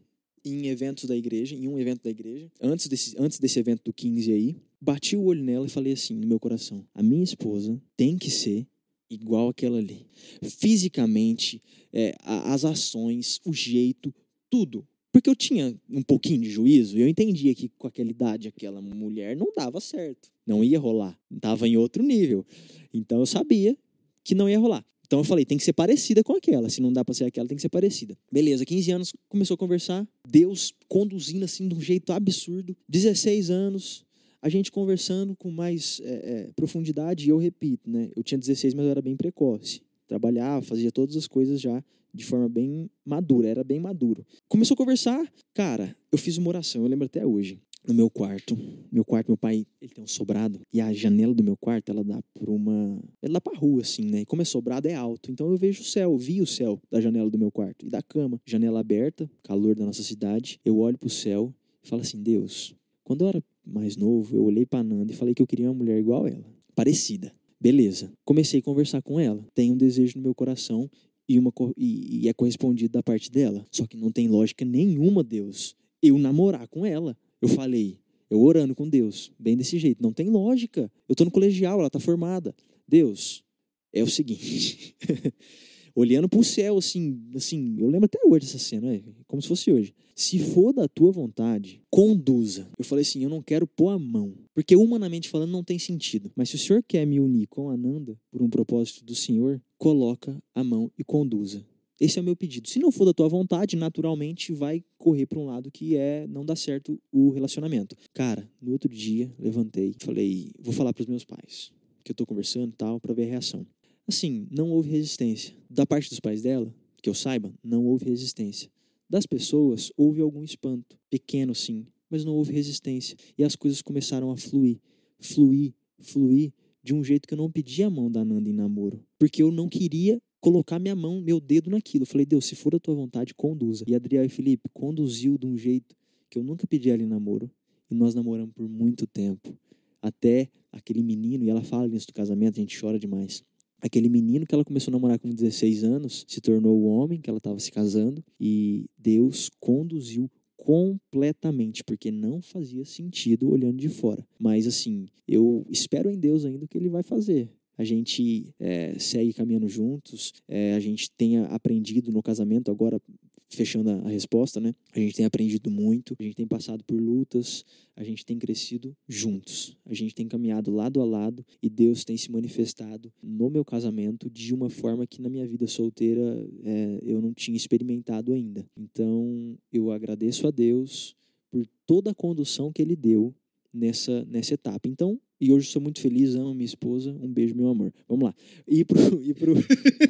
em eventos da igreja, em um evento da igreja, antes desse, antes desse evento do 15 aí. Bati o olho nela e falei assim no meu coração: a minha esposa tem que ser igual aquela ali. Fisicamente, é, as ações, o jeito, tudo. Porque eu tinha um pouquinho de juízo, eu entendia que com aquela idade, aquela mulher não dava certo. Não ia rolar. Tava em outro nível. Então eu sabia que não ia rolar. Então eu falei, tem que ser parecida com aquela. Se não dá pra ser aquela, tem que ser parecida. Beleza, 15 anos, começou a conversar. Deus conduzindo assim de um jeito absurdo. 16 anos, a gente conversando com mais é, é, profundidade. E eu repito, né? Eu tinha 16, mas eu era bem precoce. Trabalhava, fazia todas as coisas já de forma bem madura, era bem maduro. Começou a conversar, cara, eu fiz uma oração, eu lembro até hoje. No meu quarto, meu quarto, meu pai, ele tem um sobrado, e a janela do meu quarto, ela dá por uma, ela dá pra rua assim, né? E como é sobrado é alto, então eu vejo o céu, vi o céu da janela do meu quarto e da cama, janela aberta, calor da nossa cidade. Eu olho pro céu e falo assim: "Deus, quando eu era mais novo, eu olhei pra Nanda e falei que eu queria uma mulher igual ela, parecida. Beleza. Comecei a conversar com ela. Tem um desejo no meu coração e, uma, e, e é correspondido da parte dela. Só que não tem lógica nenhuma, Deus, eu namorar com ela. Eu falei, eu orando com Deus, bem desse jeito. Não tem lógica. Eu tô no colegial, ela tá formada. Deus, é o seguinte. Olhando pro céu, assim, assim, eu lembro até hoje dessa cena, é como se fosse hoje. Se for da tua vontade, conduza. Eu falei assim, eu não quero pôr a mão. Porque humanamente falando não tem sentido. Mas se o senhor quer me unir com a Nanda por um propósito do senhor, coloca a mão e conduza. Esse é o meu pedido. Se não for da tua vontade, naturalmente vai correr para um lado que é não dar certo o relacionamento. Cara, no outro dia, levantei, falei, vou falar para os meus pais que eu tô conversando e tal, para ver a reação. Assim, não houve resistência. Da parte dos pais dela, que eu saiba, não houve resistência. Das pessoas, houve algum espanto, pequeno sim, mas não houve resistência. E as coisas começaram a fluir, fluir, fluir, de um jeito que eu não pedi a mão da Nanda em namoro. Porque eu não queria colocar minha mão, meu dedo naquilo. Eu falei, Deus, se for da tua vontade, conduza. E Adriel e Felipe conduziu de um jeito que eu nunca pedi ela em namoro. E nós namoramos por muito tempo. Até aquele menino, e ela fala nisso do casamento, a gente chora demais. Aquele menino que ela começou a namorar com 16 anos se tornou o homem que ela estava se casando e Deus conduziu completamente, porque não fazia sentido olhando de fora. Mas assim, eu espero em Deus ainda o que ele vai fazer. A gente é, segue caminhando juntos, é, a gente tenha aprendido no casamento, agora fechando a, resposta, né? A gente tem aprendido muito, a gente tem passado por lutas, a gente tem crescido juntos, a gente tem caminhado lado a lado e Deus tem se manifestado no meu casamento de uma forma que na minha vida solteira é, eu não tinha experimentado ainda. Então eu agradeço a Deus por toda a condução que Ele deu nessa, nessa etapa. Então, e hoje sou muito feliz, amo minha esposa. Um beijo, meu amor. Vamos lá. E pro. E pro...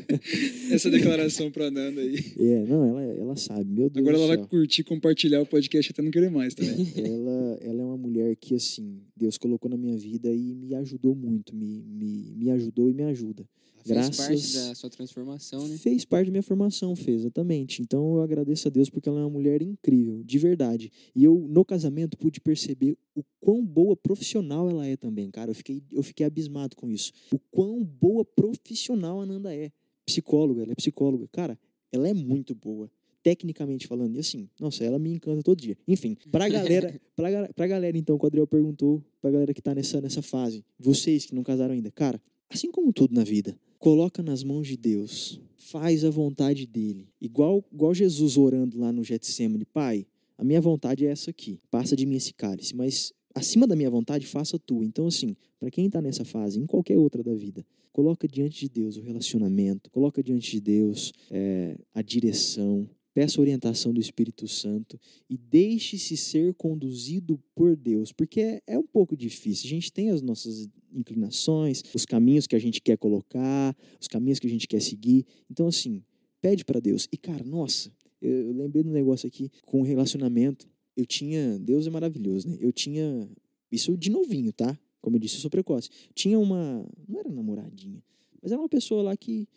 Essa declaração pra Nanda aí. é, não, ela, ela sabe, meu Deus Agora ela céu. vai curtir, compartilhar o podcast até não querer mais também. ela, ela é uma mulher que, assim, Deus colocou na minha vida e me ajudou muito. Me, me, me ajudou e me ajuda. Fez Graças- parte da sua transformação, né? Fez parte da minha formação, fez, exatamente. Então eu agradeço a Deus porque ela é uma mulher incrível, de verdade. E eu, no casamento, pude perceber o quão boa profissional ela é também, cara. Eu fiquei, eu fiquei abismado com isso. O quão boa profissional a Nanda é. Psicóloga, ela é psicóloga. Cara, ela é muito boa. Tecnicamente falando, e assim, nossa, ela me encanta todo dia. Enfim, pra galera, pra, pra galera, então, o Adriel perguntou, pra galera que tá nessa, nessa fase, vocês que não casaram ainda, cara, assim como tudo na vida, coloca nas mãos de Deus, faz a vontade dele. Igual, igual Jesus orando lá no Getsemane, Pai, a minha vontade é essa aqui, passa de mim esse cálice, mas acima da minha vontade, faça tu. Então, assim, para quem está nessa fase, em qualquer outra da vida, coloca diante de Deus o relacionamento, coloca diante de Deus é, a direção, peça orientação do Espírito Santo e deixe-se ser conduzido por Deus, porque é, é um pouco difícil. A gente tem as nossas inclinações, os caminhos que a gente quer colocar, os caminhos que a gente quer seguir. Então, assim, pede para Deus. E, cara, nossa, eu, lembrei do negócio aqui com relacionamento. Eu tinha, Deus é maravilhoso, né? Eu tinha, isso de novinho, tá? Como eu disse, eu sou precoce. Tinha uma, não era namoradinha, mas era uma pessoa lá que,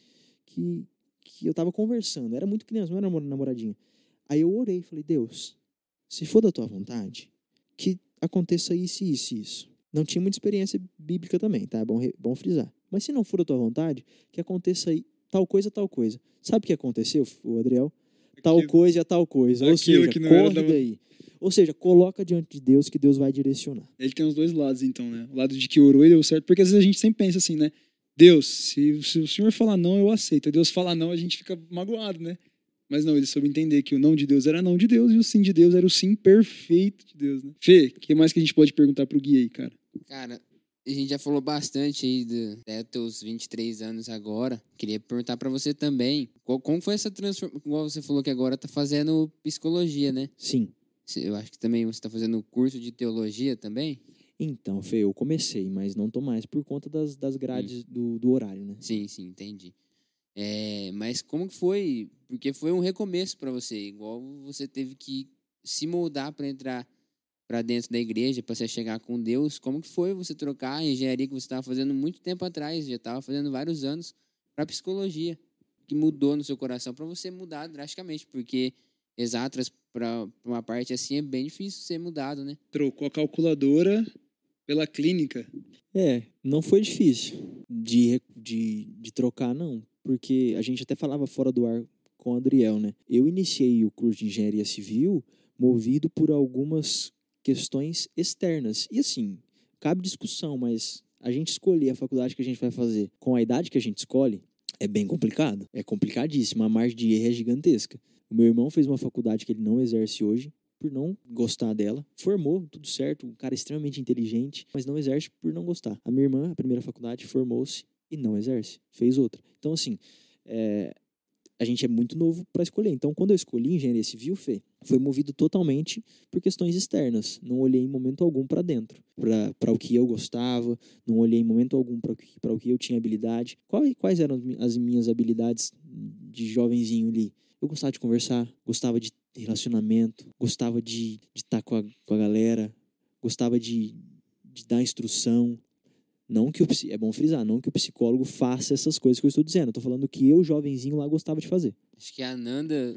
que, que eu tava conversando. Era muito criança, não era namor- namoradinha. Aí eu orei, falei, Deus, se for da tua vontade, que aconteça isso, isso e isso. Não tinha muita experiência bíblica também, tá? É bom, bom frisar. Mas se não for da tua vontade, que aconteça aí tal coisa, tal coisa. Sabe o que aconteceu, o Adriel? Tal Aquilo- coisa é tal coisa. Ou seja, que não era corre da- daí. Ou seja, coloca diante de Deus que Deus vai direcionar. Ele tem os dois lados, então, né? O lado de que orou e deu certo, porque às vezes a gente sempre pensa assim, né? Deus, se, se o senhor falar não, eu aceito. Aí Deus falar não, a gente fica magoado, né? Mas não, ele soube entender que o não de Deus era não de Deus e o sim de Deus era o sim perfeito de Deus, né? Fê, o que mais que a gente pode perguntar pro Gui aí, cara? Cara, a gente já falou bastante aí do, até teus 23 anos agora. Queria perguntar pra você também, qual, como foi essa transformação? Igual você falou que agora tá fazendo psicologia, né? Sim. Eu acho que também você tá fazendo curso de teologia também. Então, Fê, eu comecei, mas não tô mais por conta das, das grades do, do horário, né? Sim, sim, entendi. É, mas como que foi? Porque foi um recomeço pra você, igual você teve que se moldar pra entrar pra dentro da igreja, pra você chegar com Deus. Como que foi você trocar a engenharia que você estava fazendo muito tempo atrás, já estava fazendo vários anos, pra psicologia, que mudou no seu coração pra você mudar drasticamente, porque exatas pra uma parte assim é bem difícil ser mudado, né? Trocou a calculadora pela clínica. É, não foi difícil de, de, de trocar, não. Porque a gente até falava fora do ar com o Adriel, né? Eu iniciei o curso de engenharia civil movido por algumas questões externas. E assim, cabe discussão, mas a gente escolher a faculdade que a gente vai fazer com a idade que a gente escolhe é bem complicado. É complicadíssimo. A margem de erro é gigantesca. O meu irmão fez uma faculdade que ele não exerce hoje por não gostar dela. Formou, tudo certo, um cara extremamente inteligente, mas não exerce por não gostar. A minha irmã, a primeira faculdade, formou-se e não exerce, fez outra. Então, assim, é, a gente é muito novo para escolher. Então, quando eu escolhi engenharia civil, Fê, foi movido totalmente por questões externas. Não olhei em momento algum para dentro, para o que eu gostava, não olhei em momento algum para o que eu tinha habilidade. Quais, eram as minhas habilidades de jovenzinho ali? Eu gostava de conversar, gostava de relacionamento, gostava de estar tá com, a, com a galera, gostava de, de dar instrução, não que o, é bom frisar, não que o psicólogo faça essas coisas que eu estou dizendo. Eu tô falando que eu, jovenzinho lá, gostava de fazer. Acho que a Nanda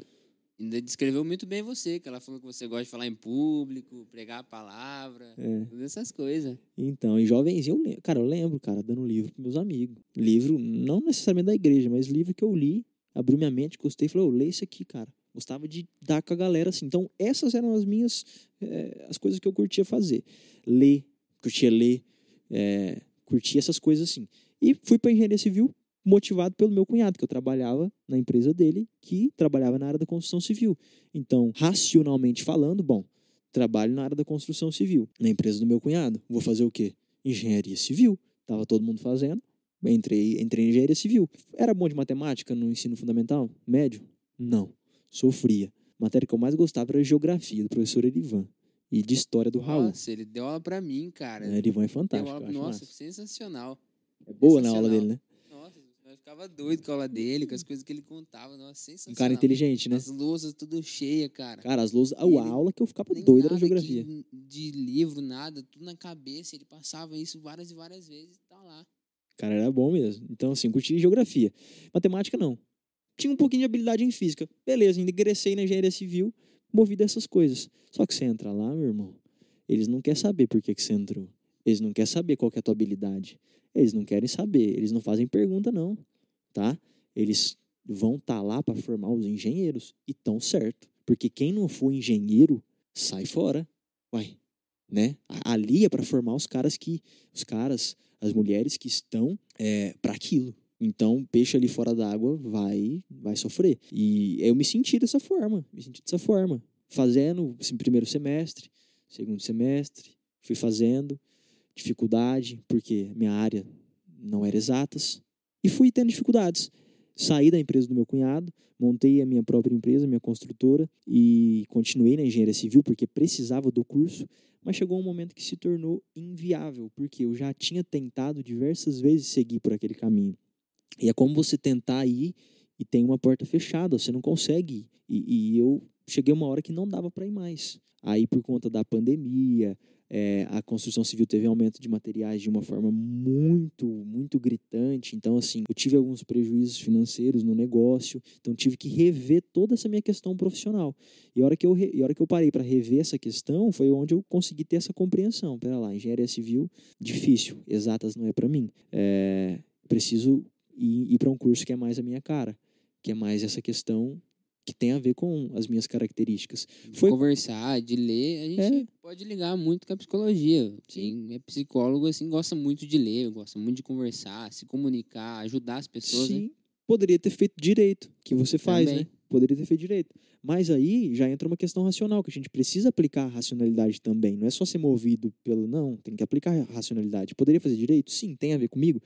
ainda descreveu muito bem você, que ela falou que você gosta de falar em público, pregar a palavra, é. todas essas coisas. Então, e jovenzinho, eu lembro, cara, eu lembro, cara, dando livro pros meus amigos. Livro, não necessariamente da igreja, mas livro que eu li, abriu minha mente, gostei, falei, eu leio isso aqui, cara. Gostava de dar com a galera assim. Então, essas eram as minhas, é, as coisas que eu curtia fazer. Ler, curtia ler, é, curti essas coisas assim. E fui para engenharia civil motivado pelo meu cunhado, que eu trabalhava na empresa dele, que trabalhava na área da construção civil. Então, racionalmente falando, bom, trabalho na área da construção civil, na empresa do meu cunhado. Vou fazer o quê? Engenharia civil. Tava todo mundo fazendo. Entrei, entrei em engenharia civil. Era bom de matemática no ensino fundamental? Médio? Não. Sofria. A matéria que eu mais gostava era geografia, do professor Erivan e de história do Raul. Nossa, ele deu aula pra mim, cara. É, Erivan é fantástico. Aula, nossa, massa. sensacional. É boa na aula dele, né? Nossa, eu ficava doido com a aula dele, com as coisas que ele contava. Nossa, sensacional. Um cara inteligente, né? As louças tudo cheia, cara. Cara, as louças. A aula que eu ficava doido era geografia. De, de livro, nada, tudo na cabeça. Ele passava isso várias e várias vezes e tá lá. Cara, era bom mesmo. Então, assim, curti geografia. Matemática, não. Tinha um pouquinho de habilidade em física. Beleza, ingressei na engenharia civil movido a essas coisas. Só que você entra lá, meu irmão, eles não querem saber por que, que você entrou. Eles não querem saber qual que é a tua habilidade. Eles não querem saber. Eles não fazem pergunta, não. Tá? Eles vão estar tá lá para formar os engenheiros. E tão certo. Porque quem não for engenheiro, sai fora. Uai, né? Ali é para formar os caras que. Os caras, as mulheres que estão é, para aquilo. Então, peixe ali fora d'água vai vai sofrer. E eu me senti dessa forma, me senti dessa forma, fazendo assim, primeiro semestre, segundo semestre, fui fazendo, dificuldade, porque minha área não era exatas, e fui tendo dificuldades. Saí da empresa do meu cunhado, montei a minha própria empresa, minha construtora, e continuei na engenharia civil porque precisava do curso, mas chegou um momento que se tornou inviável, porque eu já tinha tentado diversas vezes seguir por aquele caminho. E é como você tentar ir e tem uma porta fechada, você não consegue. E, e eu cheguei uma hora que não dava para ir mais. Aí, por conta da pandemia, é, a construção civil teve aumento de materiais de uma forma muito, muito gritante. Então, assim, eu tive alguns prejuízos financeiros no negócio. Então, tive que rever toda essa minha questão profissional. E a hora que eu, re... e hora que eu parei para rever essa questão, foi onde eu consegui ter essa compreensão. Pera lá, engenharia civil, difícil. Exatas não é para mim. É, preciso e ir para um curso que é mais a minha cara, que é mais essa questão que tem a ver com as minhas características. De Foi... conversar, de ler, a gente é. pode ligar muito com a psicologia. Quem é psicólogo, assim, gosta muito de ler, gosta muito de conversar, se comunicar, ajudar as pessoas. Sim, né? poderia ter feito direito, que você faz, Também. né? Poderia ter feito direito. Mas aí já entra uma questão racional, que a gente precisa aplicar a racionalidade também. Não é só ser movido pelo não, tem que aplicar a racionalidade. Poderia fazer direito? Sim, tem a ver comigo?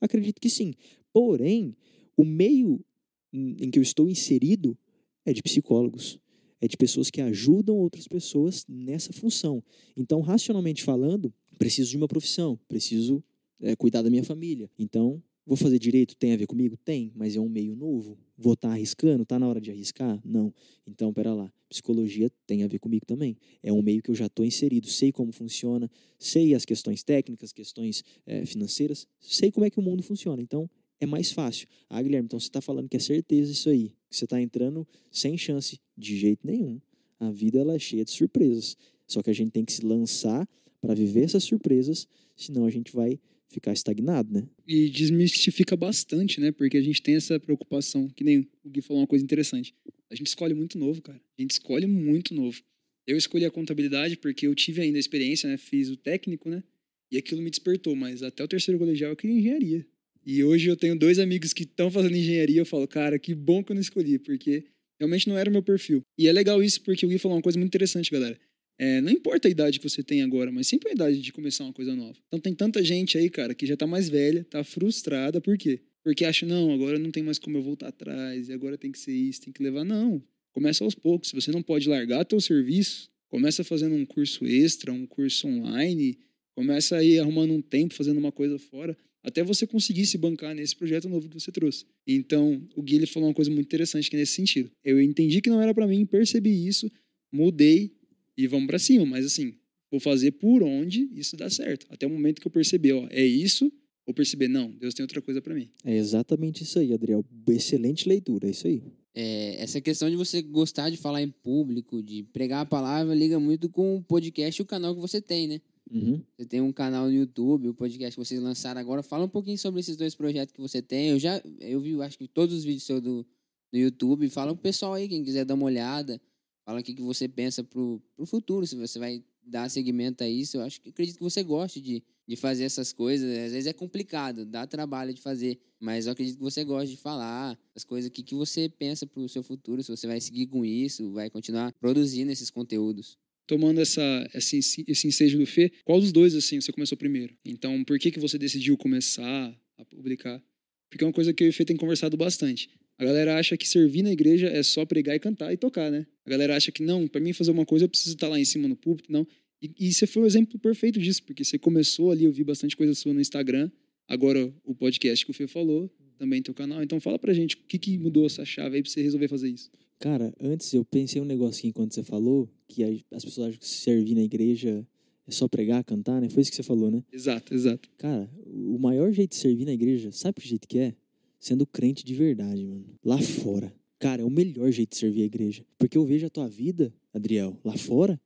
Acredito que sim. Porém, o meio em que eu estou inserido é de psicólogos, é de pessoas que ajudam outras pessoas nessa função. Então, racionalmente falando, preciso de uma profissão, preciso é, cuidar da minha família. Então, vou fazer direito? Tem a ver comigo? Tem, mas é um meio novo. Vou estar tá arriscando? Está na hora de arriscar? Não. Então, pera lá. Psicologia tem a ver comigo também. É um meio que eu já estou inserido, sei como funciona, sei as questões técnicas, questões é, financeiras, sei como é que o mundo funciona. Então, é mais fácil. Ah, Guilherme, então você está falando que é certeza isso aí, que você está entrando sem chance. De jeito nenhum. A vida ela é cheia de surpresas. Só que a gente tem que se lançar para viver essas surpresas, senão a gente vai ficar estagnado, né? E desmistifica bastante, né? Porque a gente tem essa preocupação, que nem o Gui falou uma coisa interessante. A gente escolhe muito novo, cara. A gente escolhe muito novo. Eu escolhi a contabilidade porque eu tive ainda a experiência, né? Fiz o técnico, né? E aquilo me despertou, mas até o terceiro colegial eu queria engenharia. E hoje eu tenho dois amigos que estão fazendo engenharia, eu falo, cara, que bom que eu não escolhi, porque realmente não era o meu perfil. E é legal isso porque o Gui falou uma coisa muito interessante, galera. É, não importa a idade que você tem agora, mas sempre a idade de começar uma coisa nova. Então tem tanta gente aí, cara, que já tá mais velha, tá frustrada, por quê? Porque acha, não, agora não tem mais como eu voltar atrás, e agora tem que ser isso, tem que levar. Não, começa aos poucos. Se você não pode largar teu serviço, começa fazendo um curso extra, um curso online, começa aí arrumando um tempo, fazendo uma coisa fora até você conseguir se bancar nesse projeto novo que você trouxe. Então, o Gui falou uma coisa muito interessante que é nesse sentido. Eu entendi que não era para mim, percebi isso, mudei e vamos para cima, mas assim, vou fazer por onde isso dá certo. Até o momento que eu perceber, ó, é isso, vou perceber, não, Deus tem outra coisa para mim. É exatamente isso aí, Adriel. Excelente leitura, é isso aí. É, essa questão de você gostar de falar em público, de pregar a palavra, liga muito com o podcast e o canal que você tem, né? Uhum. Você tem um canal no YouTube, o podcast que vocês lançaram agora. Fala um pouquinho sobre esses dois projetos que você tem. Eu já eu vi, acho que todos os vídeos seus do, do YouTube. Fala pro pessoal aí, quem quiser dar uma olhada. Fala o que, que você pensa pro, pro futuro, se você vai dar seguimento a isso. Eu acho que acredito que você goste de, de fazer essas coisas. Às vezes é complicado, dá trabalho de fazer. Mas eu acredito que você gosta de falar as coisas que, que você pensa pro seu futuro, se você vai seguir com isso, vai continuar produzindo esses conteúdos tomando essa, esse, esse ensejo do Fê, qual dos dois, assim, você começou primeiro? Então, por que, que você decidiu começar a publicar? Porque é uma coisa que eu e o Fê tem conversado bastante. A galera acha que servir na igreja é só pregar e cantar e tocar, né? A galera acha que não, para mim fazer uma coisa eu preciso estar lá em cima no púlpito, não. E, e você foi o exemplo perfeito disso, porque você começou ali, eu vi bastante coisa sua no Instagram, agora o podcast que o Fê falou, também teu canal. Então fala pra gente, o que, que mudou essa chave aí pra você resolver fazer isso? Cara, antes eu pensei um negocinho enquanto você falou, que as pessoas acham que servir na igreja é só pregar, cantar, né? Foi isso que você falou, né? Exato, exato. Cara, o maior jeito de servir na igreja, sabe que jeito que é? Sendo crente de verdade, mano. Lá fora. Cara, é o melhor jeito de servir a igreja. Porque eu vejo a tua vida, Adriel, lá fora,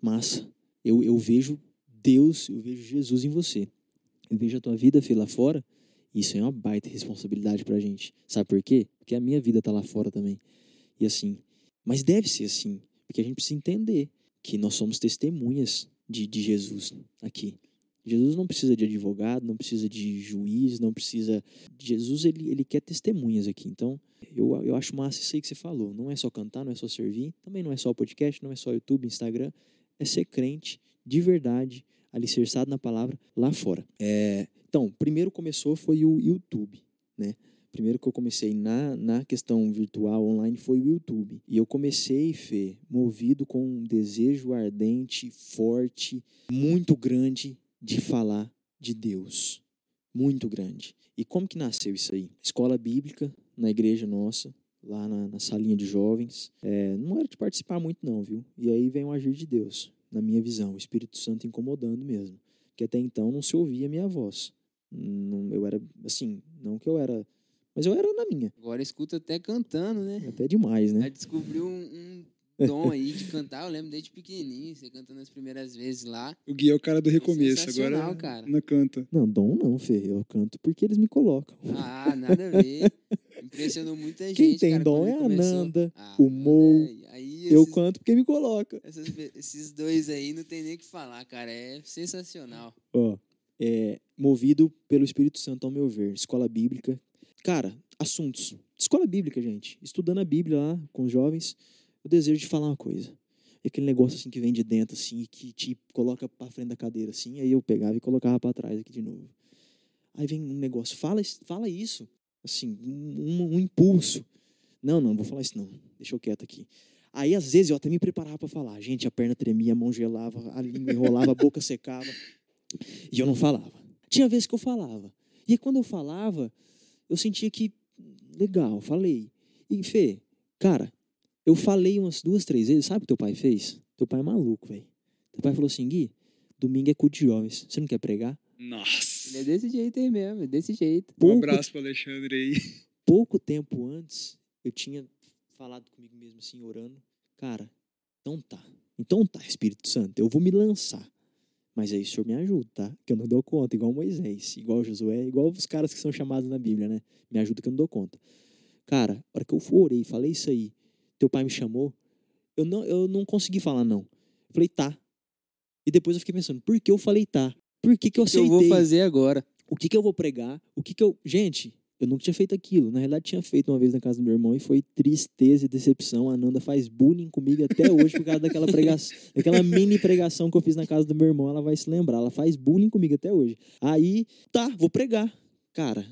massa. Eu, eu vejo Deus, eu vejo Jesus em você. Eu vejo a tua vida, Fê, lá fora. Isso é uma baita responsabilidade pra gente. Sabe por quê? Porque a minha vida tá lá fora também. E assim, mas deve ser assim, porque a gente precisa entender que nós somos testemunhas de, de Jesus aqui. Jesus não precisa de advogado, não precisa de juiz, não precisa. Jesus, ele, ele quer testemunhas aqui. Então, eu, eu acho massa isso aí que você falou. Não é só cantar, não é só servir, também não é só podcast, não é só YouTube, Instagram. É ser crente de verdade, alicerçado na palavra lá fora. É, então, primeiro começou foi o YouTube, né? Primeiro que eu comecei na, na questão virtual online foi o YouTube. E eu comecei, Fê, movido com um desejo ardente, forte, muito grande de falar de Deus. Muito grande. E como que nasceu isso aí? Escola bíblica, na igreja nossa, lá na, na salinha de jovens. É, não era de participar muito, não, viu? E aí vem o agir de Deus, na minha visão, o Espírito Santo incomodando mesmo. Que até então não se ouvia a minha voz. Não, eu era, assim, não que eu era mas eu era na minha. Agora escuta até cantando, né? Até demais, né? Já descobriu um, um dom aí de cantar. Eu lembro desde pequenininho, você cantando as primeiras vezes lá. O Gui é o cara do recomeço, agora cara. não canta. Não, dom não, Fê. Eu canto porque eles me colocam. Ah, nada a ver. Impressionou muita gente. Quem tem cara, dom é a começou. Nanda, Ah, o Mo. Aí, Eu esses- canto porque me coloca. essas- esses dois aí não tem nem o que falar, cara. É sensacional. Ó, é, movido pelo Espírito Santo, ao meu ver. Escola bíblica. Cara, assuntos. Escola bíblica, gente. Estudando a Bíblia lá com os jovens, eu desejo de falar uma coisa. É aquele negócio assim que vem de dentro, assim, e que te coloca pra frente da cadeira, assim, aí eu pegava e colocava pra trás aqui de novo. Aí vem um negócio, fala, fala isso. Assim, um, um- impulso. Não, não, não vou falar isso não. Deixa eu quieto aqui. Aí, às vezes, eu até me preparava pra falar. Gente, a perna tremia, a mão gelava, a língua enrolava, a boca secava. E eu não falava. Tinha vezes que eu falava. E aí, quando eu falava, eu sentia que, legal, falei. E, Fê, cara, eu falei umas duas, três vezes. Sabe o que teu pai fez? Teu pai é maluco, velho. Teu pai falou assim, Gui, domingo é culto de jovens. Você não quer pregar? Nossa. Ele é desse jeito aí mesmo, é desse jeito. Um Pouco, abraço pro Alexandre aí. pouco tempo antes, eu tinha falado comigo mesmo assim, orando. Cara, então tá. Então tá, Espírito Santo, eu vou me lançar. Mas aí o senhor me ajuda, tá? Que eu não dou conta, igual Moisés, igual Josué, igual os caras que são chamados na Bíblia, né? Me ajuda que eu não dou conta. Cara, a hora que eu orei, falei isso aí, teu pai me chamou, eu não, eu não consegui falar não. Eu falei, tá. E depois eu fiquei pensando, por que eu falei tá? Por que, que eu O que aceitei? eu vou fazer agora? O que, que eu vou pregar? O que, que eu. Gente, eu nunca tinha feito aquilo. Na realidade, tinha feito uma vez na casa do meu irmão e foi tristeza e decepção. A Nanda faz bullying comigo até hoje por causa daquela pregação, daquela mini pregação que eu fiz na casa do meu irmão. Ela vai se lembrar. Ela faz bullying comigo até hoje. Aí, tá, vou pregar. Cara,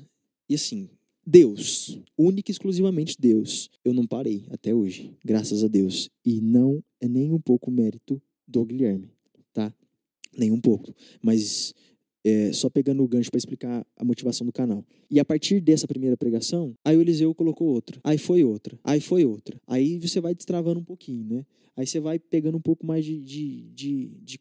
e assim, Deus, única e exclusivamente Deus. Eu não parei até hoje, graças a Deus. E não é nem um pouco mérito do Guilherme, tá? Nem um pouco. Mas é, só pegando o gancho para explicar a motivação do canal. E a partir dessa primeira pregação, aí o Eliseu colocou outra, aí foi outra, aí foi outra. Aí você vai destravando um pouquinho, né? Aí você vai pegando um pouco mais de, de, de, de,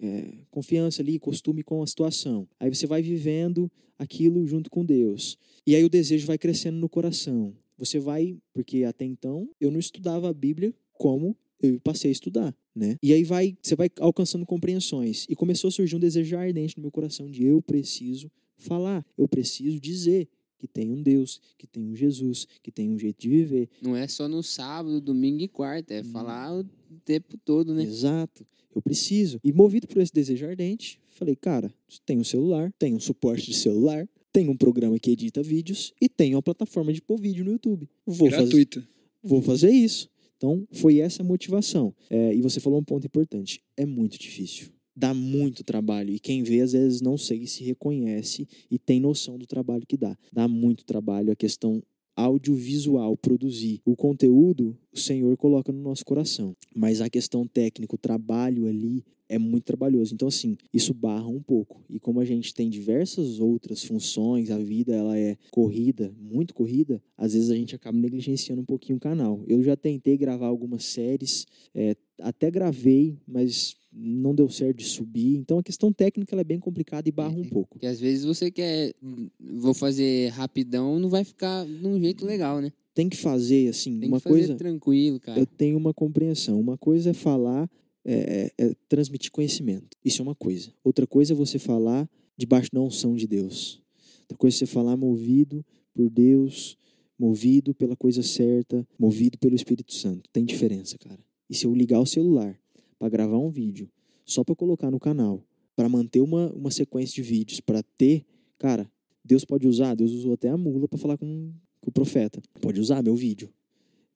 é, confiança ali, costume com a situação. Aí você vai vivendo aquilo junto com Deus. E aí o desejo vai crescendo no coração. Você vai, porque até então eu não estudava a Bíblia como eu passei a estudar, né? E aí vai, você vai alcançando compreensões e começou a surgir um desejo ardente no meu coração de eu preciso falar, eu preciso dizer que tem um Deus, que tem um Jesus, que tem um jeito de viver. Não é só no sábado, domingo e quarta, é Hum. falar o tempo todo, né? Exato. Eu preciso. E movido por esse desejo ardente, falei, cara, tem um celular, tem um suporte de celular, tem um programa que edita vídeos e tem uma plataforma de pôr vídeo no YouTube. Vou fazer, Gratuita. vou fazer isso. Então, foi essa a motivação. É, e você falou um ponto importante. É muito difícil. Dá muito trabalho. E quem vê, às vezes, não sei se reconhece e tem noção do trabalho que dá. Dá muito trabalho a questão audiovisual, produzir. O conteúdo, o Senhor coloca no nosso coração. Mas a questão técnica, o trabalho ali, é muito trabalhoso. Então, assim, isso barra um pouco. E como a gente tem diversas outras funções, a vida ela é corrida, muito corrida, às vezes a gente acaba negligenciando um pouquinho o canal. Eu já tentei gravar algumas séries, é, até gravei, mas não deu certo de subir. Então a questão técnica ela é bem complicada e barra um pouco. Porque às vezes você quer, vou fazer rapidão, não vai ficar de um jeito legal, né? Tem que fazer, assim, Tem uma que fazer coisa. tranquilo, cara. eu tenho uma compreensão. Uma coisa é falar, é, é- é transmitir conhecimento. Isso é uma coisa. Outra coisa é você falar debaixo da unção de Deus. Outra coisa é você falar movido por Deus, movido pela coisa certa, movido pelo Espírito Santo. Tem diferença, cara. E se eu ligar o celular para gravar um vídeo, só para colocar no canal, para manter uma, uma sequência de vídeos, para ter, cara, Deus pode usar, Deus usou até a mula para falar com, com o profeta. Pode usar meu vídeo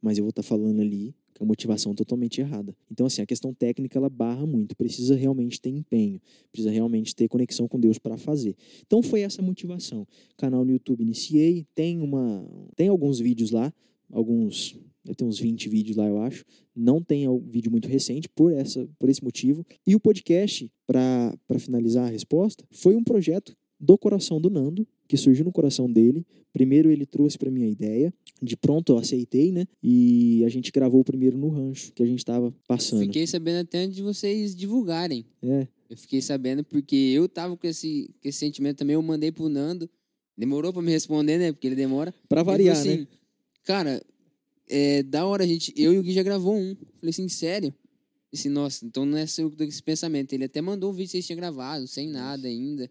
mas eu vou estar falando ali com a motivação totalmente errada. Então, assim, a questão técnica ela barra muito, precisa realmente ter empenho, precisa realmente ter conexão com Deus para fazer. Então, foi essa motivação. Canal no YouTube iniciei, tem uma, tem alguns vídeos lá, alguns, deve ter uns 20 vídeos lá, eu acho. Não tem um vídeo muito recente por essa, por esse motivo. E o podcast, para finalizar a resposta, foi um projeto do coração do Nando, que surgiu no coração dele. Primeiro ele trouxe para mim a ideia, de pronto eu aceitei, né? E a gente gravou o primeiro no rancho que a gente tava passando. Fiquei sabendo até antes de vocês divulgarem. É, Eu fiquei sabendo porque eu tava com esse, com esse sentimento também. Eu mandei pro Nando. Demorou pra me responder, né? Porque ele demora. para variar, assim, né? Cara, é da hora a gente. Eu e o Gui já gravou um. Falei assim, sério? Disse, nossa, então não é seu esse pensamento. Ele até mandou o vídeo que vocês tinham gravado, sem nada ainda.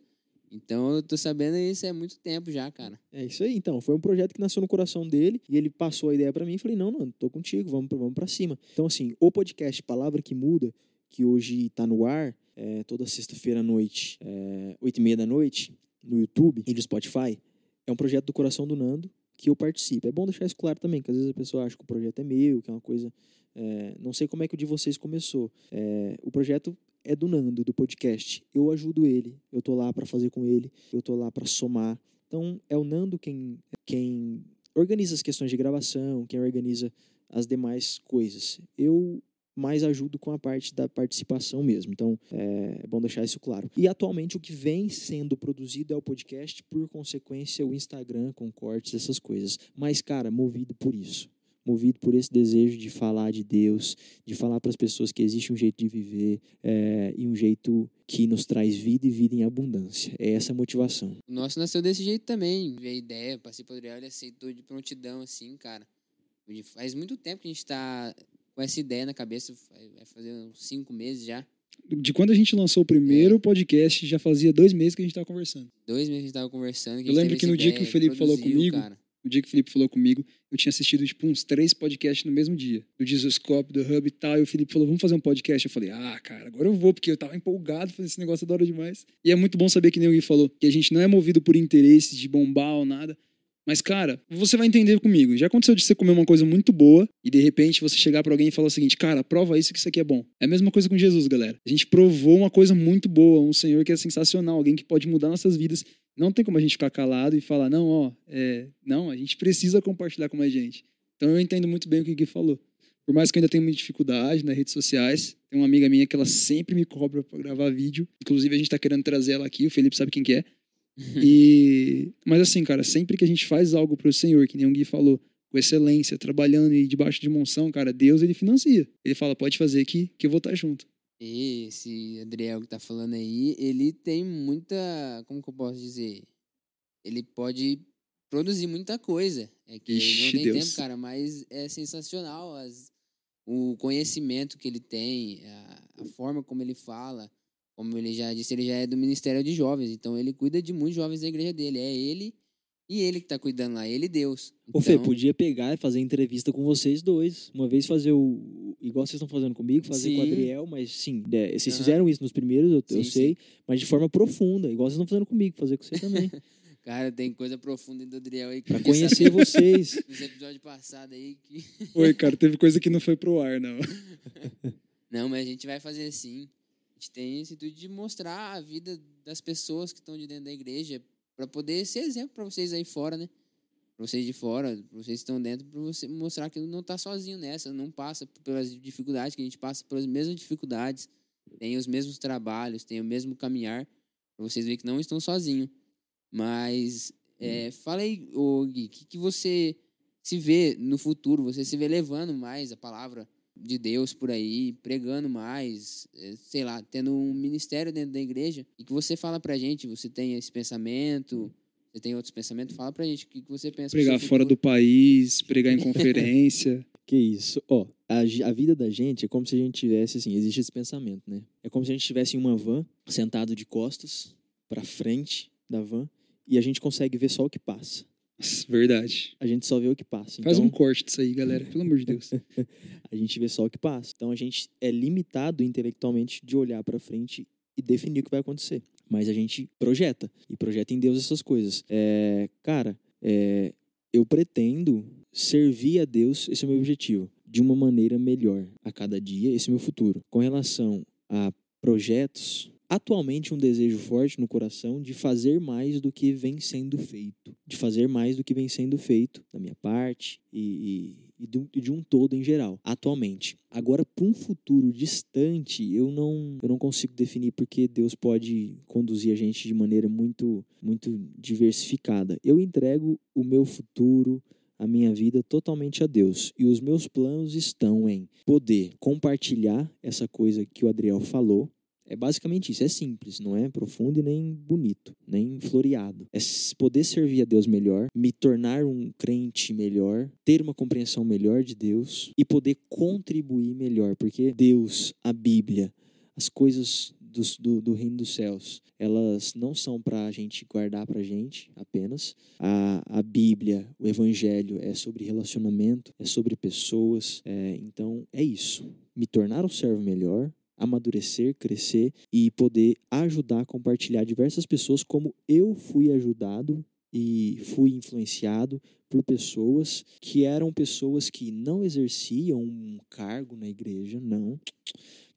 Então eu tô sabendo isso há muito tempo já, cara. É isso aí, então. Foi um projeto que nasceu no coração dele e ele passou a ideia para mim e falei: "Não, não, tô contigo, vamos pra- vamos para cima". Então assim, o podcast Palavra que Muda, que hoje tá no ar, é, toda sexta-feira à noite, é, oito e meia da noite, no YouTube e no Spotify, é um projeto do coração do Nando que eu participo. É bom deixar isso claro também, que às vezes a pessoa acha que o projeto é meu, que é uma coisa. é, não sei como é que o de vocês começou. É, o projeto é do Nando, do podcast. Eu ajudo ele, eu tô lá para fazer com ele, eu tô lá para somar. Então é o Nando quem, quem organiza as questões de gravação, quem organiza as demais coisas. Eu mais ajudo com a parte da participação mesmo. Então é, é bom deixar isso claro. E atualmente o que vem sendo produzido é o podcast, por consequência o Instagram com cortes, essas coisas. Mas, cara, movido por isso. Movido por esse desejo de falar de Deus, de falar para as pessoas que existe um jeito de viver é, e um jeito que nos traz vida e vida em abundância. É essa a motivação. O nosso nasceu desse jeito também. Veio a ideia, passei por ele aceitou de prontidão, assim, cara. Faz muito tempo que a gente tá com essa ideia na cabeça, vai fazer uns cinco meses já. De quando a gente lançou o primeiro podcast, já fazia dois meses que a gente tava conversando. Dois meses que a gente tava conversando. Eu lembro que no dia que o Felipe falou comigo, cara. O dia que o Felipe falou comigo, eu tinha assistido, tipo, uns três podcasts no mesmo dia. Do Jesuscope, do Hub e tal. E o Felipe falou, vamos fazer um podcast. Eu falei, ah, cara, agora eu vou, porque eu tava empolgado fazer esse negócio da hora demais. E é muito bom saber que nem o Gui falou, que a gente não é movido por interesses de bombar ou nada. Mas, cara, você vai entender comigo. Já aconteceu de você comer uma coisa muito boa e de repente você chegar pra alguém e falar o seguinte, cara, prova isso que isso aqui é bom. É a mesma coisa com Jesus, galera. A gente provou uma coisa muito boa, um Senhor que é sensacional, alguém que pode mudar nossas vidas. Não tem como a gente ficar calado e falar, não, ó, é, não, a gente precisa compartilhar com mais gente. Então eu entendo muito bem o que o Gui falou. Por mais que eu ainda tenha muita dificuldade nas redes sociais, tem uma amiga minha que ela sempre me cobra pra gravar vídeo. Inclusive a gente tá querendo trazer ela aqui, o Felipe sabe quem que é. E mas assim, cara, sempre que a gente faz algo pro Senhor, que nem o Gui falou, com excelência, trabalhando e debaixo de monção, cara, Deus ele financia. Ele fala, pode fazer aqui que eu vou estar junto. Esse Adriel que tá falando aí, ele tem muita. Como que eu posso dizer? Ele pode produzir muita coisa. É que Ixi, não tem Deus. tempo, cara, mas é sensacional as, o conhecimento que ele tem, a, a forma como ele fala. Como ele já disse, ele já é do Ministério de Jovens, então ele cuida de muitos jovens da igreja dele. É ele e ele que tá cuidando lá, ele e Deus. Ô, Fê, Então, podia pegar e fazer entrevista com vocês dois. Uma vez fazer o. Igual vocês estão fazendo comigo, fazer com o Sim. Adriel, mas sim, é, vocês Aham. fizeram isso nos primeiros, eu, eu Sim, sei, mas de forma profunda, igual vocês estão fazendo comigo, fazer com você também. Cara, tem coisa profunda do Adriel aí que pra eu conhecer vocês. Nos episódios passados aí que. Oi, cara, teve coisa que não foi pro ar, não. Não, mas a gente vai fazer sim. A gente tem esse intuito de mostrar a vida das pessoas que estão de dentro da igreja para poder ser exemplo para vocês aí fora, né? Para vocês de fora, para vocês que estão dentro, para você mostrar que não tá sozinho nessa, não passa pelas dificuldades que a gente passa pelas mesmas dificuldades, tem os mesmos trabalhos, tem o mesmo caminhar, para vocês verem que não estão sozinhos. Mas é, fala aí, Gui, que, que você se vê no futuro, você se vê levando mais a palavra de Deus por aí, pregando mais, eh, sei lá, tendo um ministério dentro da igreja, e que você fala pra gente, você tem esse pensamento, você tem outros pensamentos, fala pra gente o que que você pensa. Pregar fora do país, pregar em conferência. Que isso. Ó, a, gi- a vida da gente é como se a gente tivesse, assim, existe esse pensamento, né? É como se a gente estivesse em uma van, sentado de costas pra frente da van, e a gente consegue ver só o que passa. Nossa, verdade. A gente só vê o que passa. Faz então, um corte disso aí, galera. Pelo amor de Deus. a gente vê só o que passa. Então a gente é limitado intelectualmente de olhar pra frente e definir o que vai acontecer. Mas a gente projeta e projeta em Deus essas coisas. É, cara, é, eu pretendo servir a Deus, esse é o meu objetivo, de uma maneira melhor a cada dia, esse é o meu futuro. Com relação a projetos, atualmente um desejo forte no coração de fazer mais do que vem sendo feito, de fazer mais do que vem sendo feito da minha parte e, e- e de, um- e de um todo em geral, atualmente. Agora, para um futuro distante, eu não, eu não consigo definir porque Deus pode conduzir a gente de maneira muito, muito diversificada. Eu entrego o meu futuro, a minha vida totalmente a Deus. E os meus planos estão em poder compartilhar essa coisa que o Adriel falou. É basicamente isso, é simples, não é profundo e nem bonito, nem floreado. É poder servir a Deus melhor, me tornar um crente melhor, ter uma compreensão melhor de Deus e poder contribuir melhor, porque Deus, a Bíblia, as coisas dos- do, do reino dos céus, elas não são para a gente guardar para a gente apenas. A, a Bíblia, o Evangelho é sobre relacionamento, é sobre pessoas. é, então é isso. Me tornar um servo melhor, amadurecer, crescer e poder ajudar, compartilhar diversas pessoas como eu fui ajudado e fui influenciado por pessoas que eram pessoas que não exerciam um cargo na igreja, não,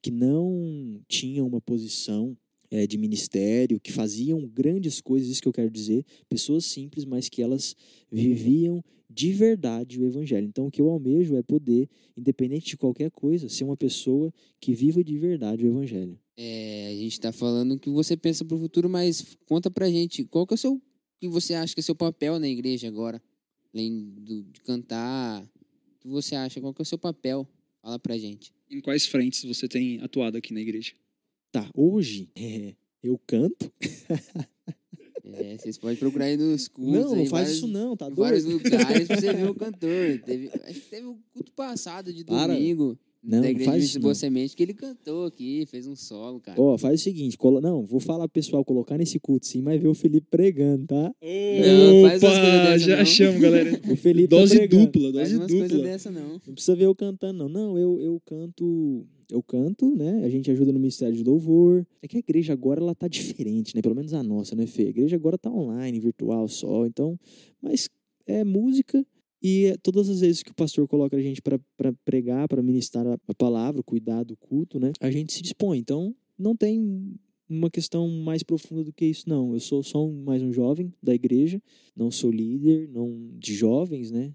que não tinham uma posição eh, de ministério, que faziam grandes coisas, isso que eu quero dizer, pessoas simples, mas que elas viviam de verdade o evangelho. Então, o que eu almejo é poder, independente de qualquer coisa, ser uma pessoa que viva de verdade o evangelho. É, a gente tá falando o que você pensa pro futuro, mas conta pra gente, qual que é o seu, o que você acha que é o seu papel na igreja agora? Além do, de cantar, o que você acha, qual que é o seu papel? Fala pra gente. Em quais frentes você tem atuado aqui na igreja? Tá, hoje é, eu canto. É, vocês podem procurar aí nos cultos. não, não faz vários- isso não, tá em vários doido? lugares pra você ver o cantor. Teve, acho que teve o culto passado de Para. domingo. Não, da igreja faz de isso Boa não. Semente que ele cantou aqui, fez um solo, cara. Ó, faz o seguinte, colo... não, vou falar pro pessoal colocar nesse culto sim, mas ver o Felipe pregando, tá? Não, faz umas coisas Opa, dessa, já não. achamos, galera. O Felipe tá Dose pregando. dupla, Faz dose umas coisas dupla. dessa, não. Não precisa ver eu cantando, não. Não, eu, eu canto. Eu canto, né? A gente ajuda no Ministério de Louvor. É que a igreja agora ela tá diferente, né? Pelo menos a nossa, né, Fê? A igreja agora tá online, virtual só. Então, mas é música. E é todas as vezes que o pastor coloca a gente para pregar, para ministrar a, palavra, cuidar do culto, né? A gente se dispõe. Então, não tem uma questão mais profunda do que isso, não. Eu sou só um- mais um jovem da igreja, não sou líder, não de jovens, né?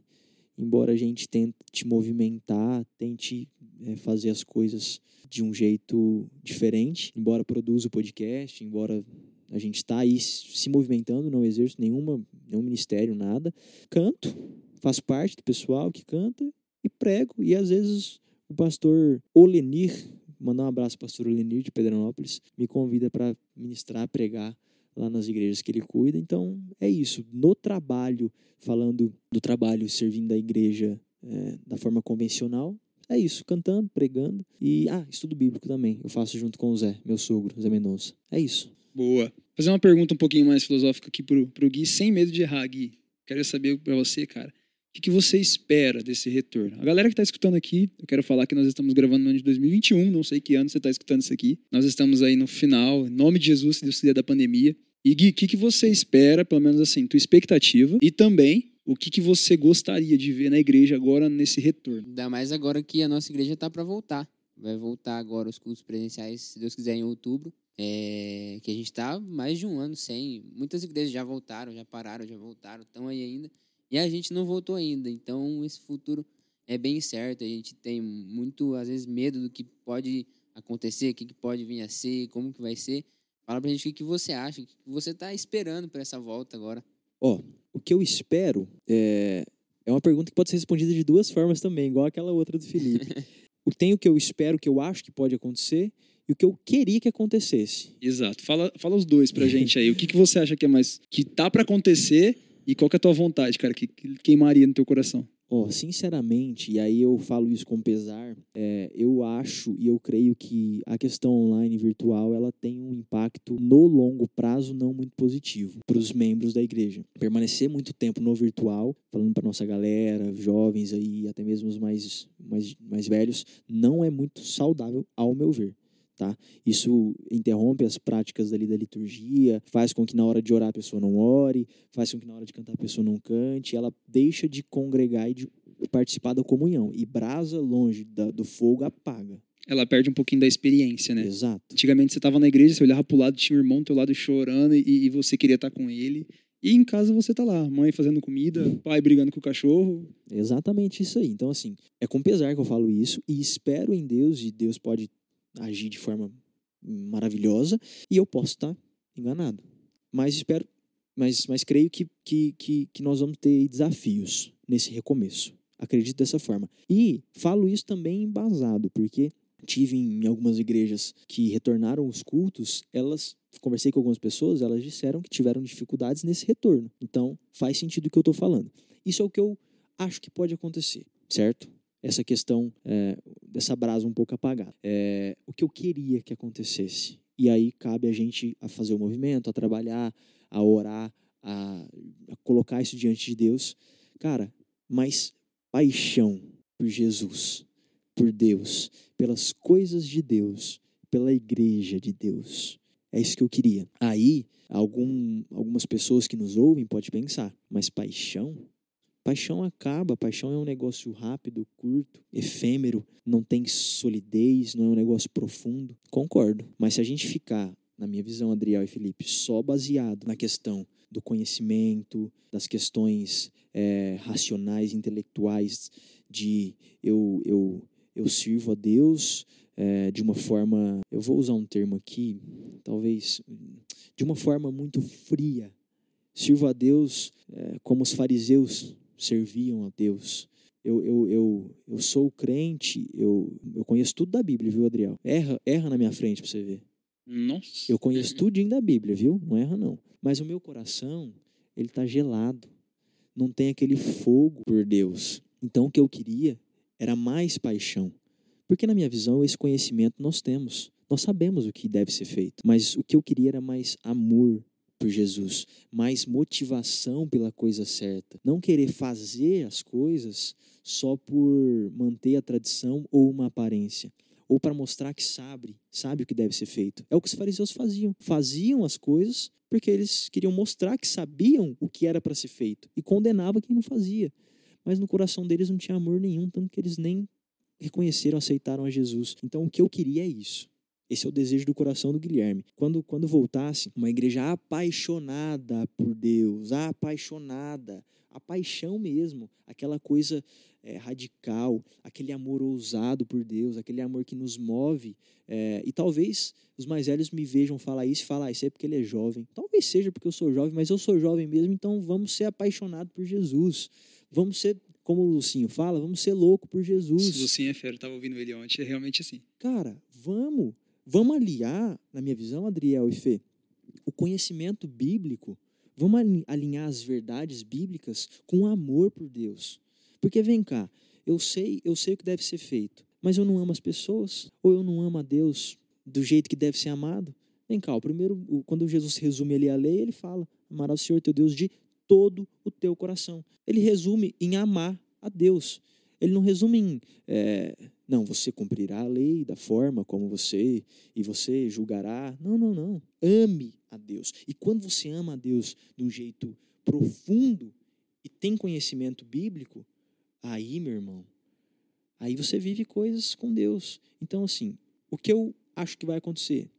Embora a gente tente movimentar, tente eh, fazer as coisas de um jeito diferente, embora produza o podcast, embora a gente está aí se movimentando, não exerço nenhuma, nenhum ministério, nada. Canto, faço parte do pessoal que canta e prego. E às vezes o pastor Olenir, mandar um abraço para o pastor Olenir de Pedranópolis, me convida para ministrar, pregar lá nas igrejas que ele cuida. Então é isso. No trabalho, falando do trabalho servindo a igreja eh, da forma convencional, é isso, cantando, pregando e ah, estudo bíblico também. Eu faço junto com o Zé, meu sogro, Zé Mendonça. É isso. Boa. Fazer uma pergunta um pouquinho mais filosófica aqui pro, pro Gui, sem medo de errar, Gui. Quero saber pra você, cara, o que, você espera desse retorno? A galera que tá escutando aqui, eu quero falar que nós estamos gravando no ano de 2021, não sei que ano você tá escutando isso aqui. Nós estamos aí no final, em nome de Jesus, se Deus quiser, da pandemia. E Gui, o que, você espera, pelo menos assim, tua expectativa, e também o que, que você gostaria de ver na igreja agora nesse retorno? Ainda mais agora que a nossa igreja tá para voltar. Vai voltar agora os cultos presenciais, se Deus quiser, em outubro. É, que a gente tá mais de um ano sem. Muitas igrejas já voltaram, já pararam, já voltaram, estão aí ainda. E a gente não voltou ainda. Então esse futuro é bem certo. A gente tem muito, às vezes, medo do que pode acontecer, o que, que pode vir a ser, como que vai ser. Fala pra gente o que, que você acha, o que que você tá esperando para essa volta agora. Ó, o que eu espero é, é uma pergunta que pode ser respondida de duas formas também, igual aquela outra do Felipe. o tem o que eu espero, que eu acho que pode acontecer, e o que eu queria que acontecesse. Exato. Fala, fala os dois pra gente aí. O que, que você acha que é mais. que tá pra acontecer e qual que é a tua vontade, cara? Que, que queimaria no teu coração? Ó, sinceramente, e aí eu falo isso com pesar, é, eu acho e eu creio que a questão online virtual ela tem um impacto no longo prazo não muito positivo para os membros da igreja. Permanecer muito tempo no virtual, falando para nossa galera, jovens aí, até mesmo os mais, mais, mais velhos, não é muito saudável, ao meu ver. Tá? Isso interrompe as práticas dali da liturgia, faz com que na hora de orar a pessoa não ore, faz com que na hora de cantar a pessoa não cante, ela deixa de congregar e de participar da comunhão. E brasa longe da- do fogo apaga. Ela perde um pouquinho da experiência, né? Exato. Antigamente você tava na igreja, você olhava pro lado, tinha um irmão do teu lado chorando e, e você queria estar com ele. E em casa você tá lá, mãe fazendo comida, pai brigando com o cachorro. Exatamente isso aí. Então, assim, é com pesar que eu falo isso e espero em Deus, e Deus pode agir de forma maravilhosa, e eu posso estar enganado. Mas espero, mas, mas creio que, que, que, que nós vamos ter desafios nesse recomeço. Acredito dessa forma. E falo isso também embasado, porque tive em algumas igrejas que retornaram os cultos, elas conversei com algumas pessoas, elas disseram que tiveram dificuldades nesse retorno. Então, faz sentido o que eu estou falando. Isso é o que eu acho que pode acontecer, certo? Essa questão é, dessa brasa um pouco apagada. É, o que eu queria que acontecesse. E aí cabe a gente a fazer o movimento, a trabalhar, a orar, a, a colocar isso diante de Deus. Cara, mas paixão por Jesus, por Deus, pelas coisas de Deus, pela igreja de Deus. É isso que eu queria. Aí, algum, algumas pessoas que nos ouvem podem pensar, mas paixão? Paixão acaba, paixão é um negócio rápido, curto, efêmero, não tem solidez, não é um negócio profundo. Concordo. Mas se a gente ficar, na minha visão, Adriel e Felipe, só baseado na questão do conhecimento, das questões eh, racionais, intelectuais, de eu, eu, eu sirvo a Deus eh, de uma forma, eu vou usar um termo aqui, talvez, de uma forma muito fria. Sirvo a Deus eh, como os fariseus serviam a Deus. Eu, eu, eu, eu sou crente, eu, eu conheço tudo da Bíblia, viu, Adriel? Erra, erra na minha frente pra você ver. Nossa. Eu conheço tudinho da Bíblia, viu? Não erra, não. Mas o meu coração, ele tá gelado. Não tem aquele fogo por Deus. Então, o que eu queria era mais paixão. Porque, na minha visão, esse conhecimento nós temos. Nós sabemos o que deve ser feito. Mas o que eu queria era mais amor por Jesus, mais motivação pela coisa certa. Não querer fazer as coisas só por manter a tradição ou uma aparência ou para mostrar que sabe, sabe o que deve ser feito. É o que os fariseus faziam. Faziam as coisas porque eles queriam mostrar que sabiam o que era para ser feito e condenava quem não fazia. Mas no coração deles não tinha amor nenhum, tanto que eles nem reconheceram, aceitaram a Jesus. Então o que eu queria é isso. Esse é o desejo do coração do Guilherme. Quando, quando voltasse, uma igreja apaixonada por Deus, apaixonada, a paixão mesmo, aquela coisa é, radical, aquele amor ousado por Deus, aquele amor que nos move. É, e talvez os mais velhos me vejam falar isso e falar, ah, isso é porque ele é jovem. Talvez seja porque eu sou jovem, mas eu sou jovem mesmo, então vamos ser apaixonados por Jesus. Vamos ser, como o Lucinho fala, vamos ser louco por Jesus. O Lucinho é fera, eu estava ouvindo ele ontem, é realmente assim. Cara, vamos. Vamos aliar, na minha visão, Adriel e Fê, o conhecimento bíblico, vamos alinhar as verdades bíblicas com o amor por Deus. Porque vem cá, eu sei, eu sei o que deve ser feito, mas eu não amo as pessoas, ou eu não amo a Deus do jeito que deve ser amado. Vem cá, o primeiro, quando Jesus resume ali a lei, ele fala: amarás o Senhor teu Deus de todo o teu coração. Ele resume em amar a Deus. Ele não resume em, é, não, você cumprirá a lei da forma como você e você julgará. Não, não, não. Ame a Deus. E quando você ama a Deus de um jeito profundo e tem conhecimento bíblico, Aí, meu irmão, aí você vive coisas com Deus. Então, assim, o que eu acho que vai acontecer,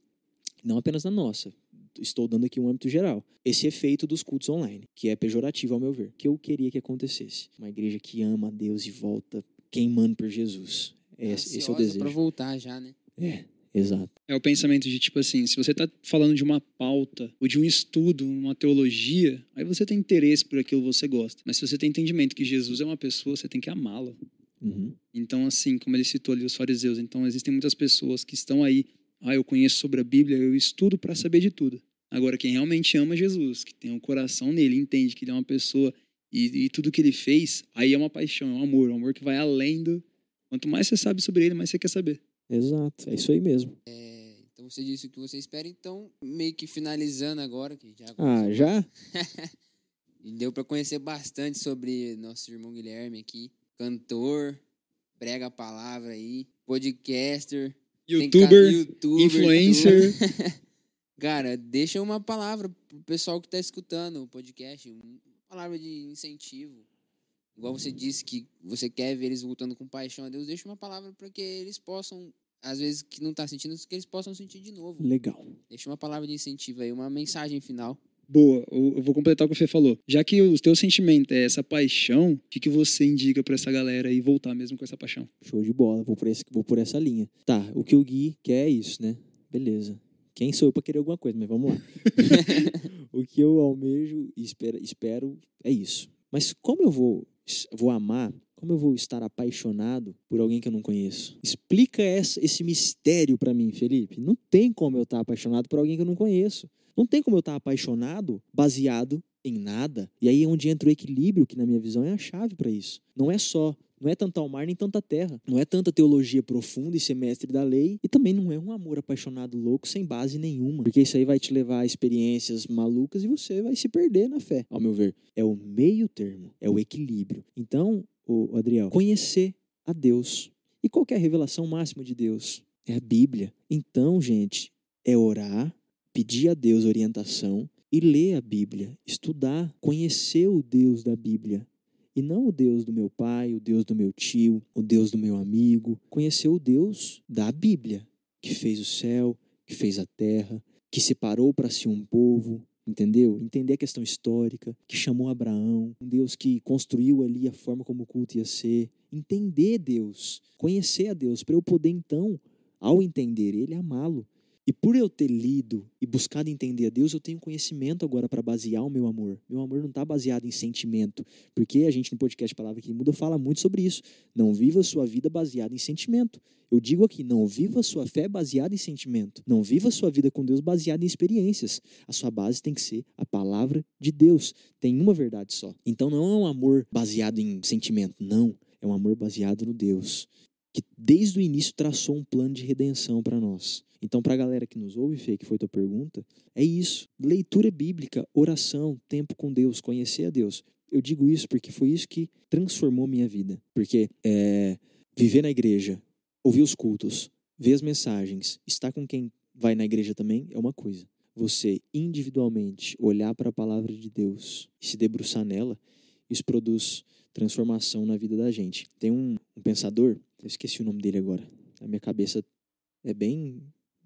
não apenas na nossa, estou dando aqui um âmbito geral, esse efeito dos cultos online, que é pejorativo ao meu ver, que eu queria que acontecesse. Uma igreja que ama a Deus e volta queimando por Jesus. Esse, esse é o desejo. para voltar já, né? É, Exato. É o pensamento de tipo assim, se você está falando de uma pauta ou de um estudo, uma teologia, aí você tem interesse por aquilo que você gosta. Mas se você tem entendimento que Jesus é uma pessoa, você tem que amá-lo. Uhum. Então, assim, como ele citou ali os fariseus, então existem muitas pessoas que estão aí, ah, eu conheço sobre a Bíblia, eu estudo para saber de tudo. Agora, quem realmente ama Jesus, que tem um coração nele, entende que ele é uma pessoa e, e tudo que ele fez, aí é uma paixão, é um amor, um amor que vai além do. Quanto mais você sabe sobre ele, mais você quer saber. Exato, é isso aí mesmo. É, então você disse o que você espera, então meio que finalizando agora, que já Ah, já? Deu para conhecer bastante sobre nosso irmão Guilherme aqui, cantor, prega a palavra aí, podcaster, youtuber, YouTuber influencer. Cara, deixa uma palavra pro pessoal que tá escutando o podcast, uma palavra de incentivo igual você disse que você quer ver eles voltando com paixão a Deus, deixa uma palavra para que eles possam, às vezes que não está sentindo, que eles possam sentir de novo. Legal. Deixa uma palavra de incentivo aí, uma mensagem final. Boa, eu vou completar o que o Fê falou. Já que o teu sentimento é essa paixão, o que, que você indica para essa galera aí voltar mesmo com essa paixão? Show de bola, vou por, esse, vou por essa linha. Tá, o que o Gui quer é isso, né? Beleza. Quem sou eu para querer alguma coisa, mas vamos lá. o que eu almejo e espero, espero é isso. Mas como eu vou vou amar? Como eu vou estar apaixonado por alguém que eu não conheço? Explica esse mistério para mim, Felipe. Não tem como eu estar apaixonado por alguém que eu não conheço. Não tem como eu estar apaixonado baseado em nada. E aí é onde entra o equilíbrio, que na minha visão é a chave para isso. Não é só não é tanto ao mar nem tanta terra. Não é tanta teologia profunda e semestre da lei. E também não é um amor apaixonado louco sem base nenhuma. Porque isso aí vai te levar a experiências malucas e você vai se perder na fé, ao meu ver. É o meio termo, é o equilíbrio. Então, o Adriel, conhecer a Deus. E qual é a revelação máxima de Deus? É a Bíblia. Então, gente, é orar, pedir a Deus orientação e ler a Bíblia, estudar, conhecer o Deus da Bíblia e não o Deus do meu pai, o Deus do meu tio, o Deus do meu amigo. Conhecer o Deus da Bíblia, que fez o céu, que fez a terra, que separou para si um povo, entendeu? Entender a questão histórica, que chamou Abraão, um Deus que construiu ali a forma como o culto ia ser. Entender Deus, conhecer a Deus, para eu poder então, ao entender Ele, amá-lo. E por eu ter lido e buscado entender a Deus, eu tenho conhecimento agora para basear o meu amor. Meu amor não está baseado em sentimento, porque a gente no podcast Palavra que Muda fala muito sobre isso. Não viva sua vida baseada em sentimento. Eu digo aqui, não viva sua fé baseada em sentimento. Não viva sua vida com Deus baseada em experiências. A sua base tem que ser a palavra de Deus. Tem uma verdade só. Então não é um amor baseado em sentimento, não. É um amor baseado no Deus. Que desde o início traçou um plano de redenção para nós. Então, para a galera que nos ouve, Fê, que foi tua pergunta, é isso. Leitura bíblica, oração, tempo com Deus, conhecer a Deus. Eu digo isso porque foi isso que transformou minha vida. Porque é, viver na igreja, ouvir os cultos, ver as mensagens, estar com quem vai na igreja também é uma coisa. Você individualmente olhar para a palavra de Deus e se debruçar nela, isso produz transformação na vida da gente. Tem um, um pensador, eu esqueci o nome dele agora. A minha cabeça é bem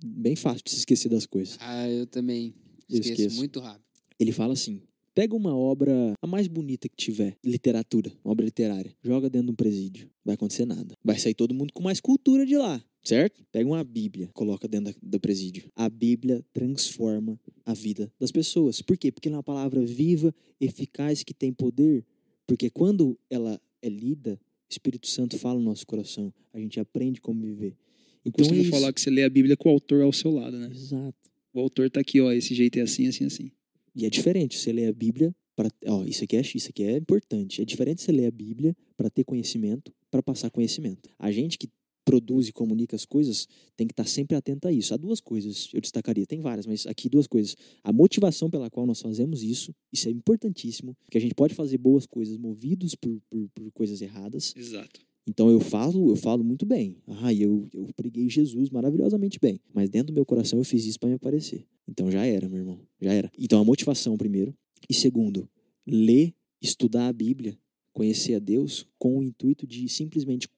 bem fácil de se esquecer das coisas. Ah, eu também Eu esqueço, esqueço. muito rápido. Ele fala assim: pega uma obra a mais bonita que tiver, literatura, uma obra literária, joga dentro de um presídio. Vai acontecer nada. Vai sair todo mundo com mais cultura de lá. Certo? Pega uma Bíblia, coloca dentro da- do presídio. A Bíblia transforma a vida das pessoas. Por quê? Porque ela é uma palavra viva, eficaz, que tem poder. Porque quando ela é lida, o Espírito Santo fala no nosso coração. A gente aprende como viver. Eu Então é costumo isso. falar que você lê a Bíblia com o autor ao seu lado, né? Exato. O autor tá aqui, ó, esse jeito é assim, assim, assim. E é diferente você ler a Bíblia para, ó, isso aqui é isso aqui é importante. É diferente você ler a Bíblia para ter conhecimento, para passar conhecimento. A gente que produz e comunica as coisas tem que estar sempre atento a isso. Há duas coisas eu destacaria, tem várias, mas aqui duas coisas. A motivação pela qual nós fazemos isso, isso é importantíssimo, porque a gente pode fazer boas coisas movidos por, por, por coisas erradas. Exato. Então eu falo, eu falo muito bem. Ah, eu, eu preguei Jesus maravilhosamente bem. Mas dentro do meu coração eu fiz isso para me aparecer. Então já era, meu irmão. Já era. Então a motivação, primeiro. E segundo, ler, estudar a Bíblia, conhecer a Deus com o intuito de simplesmente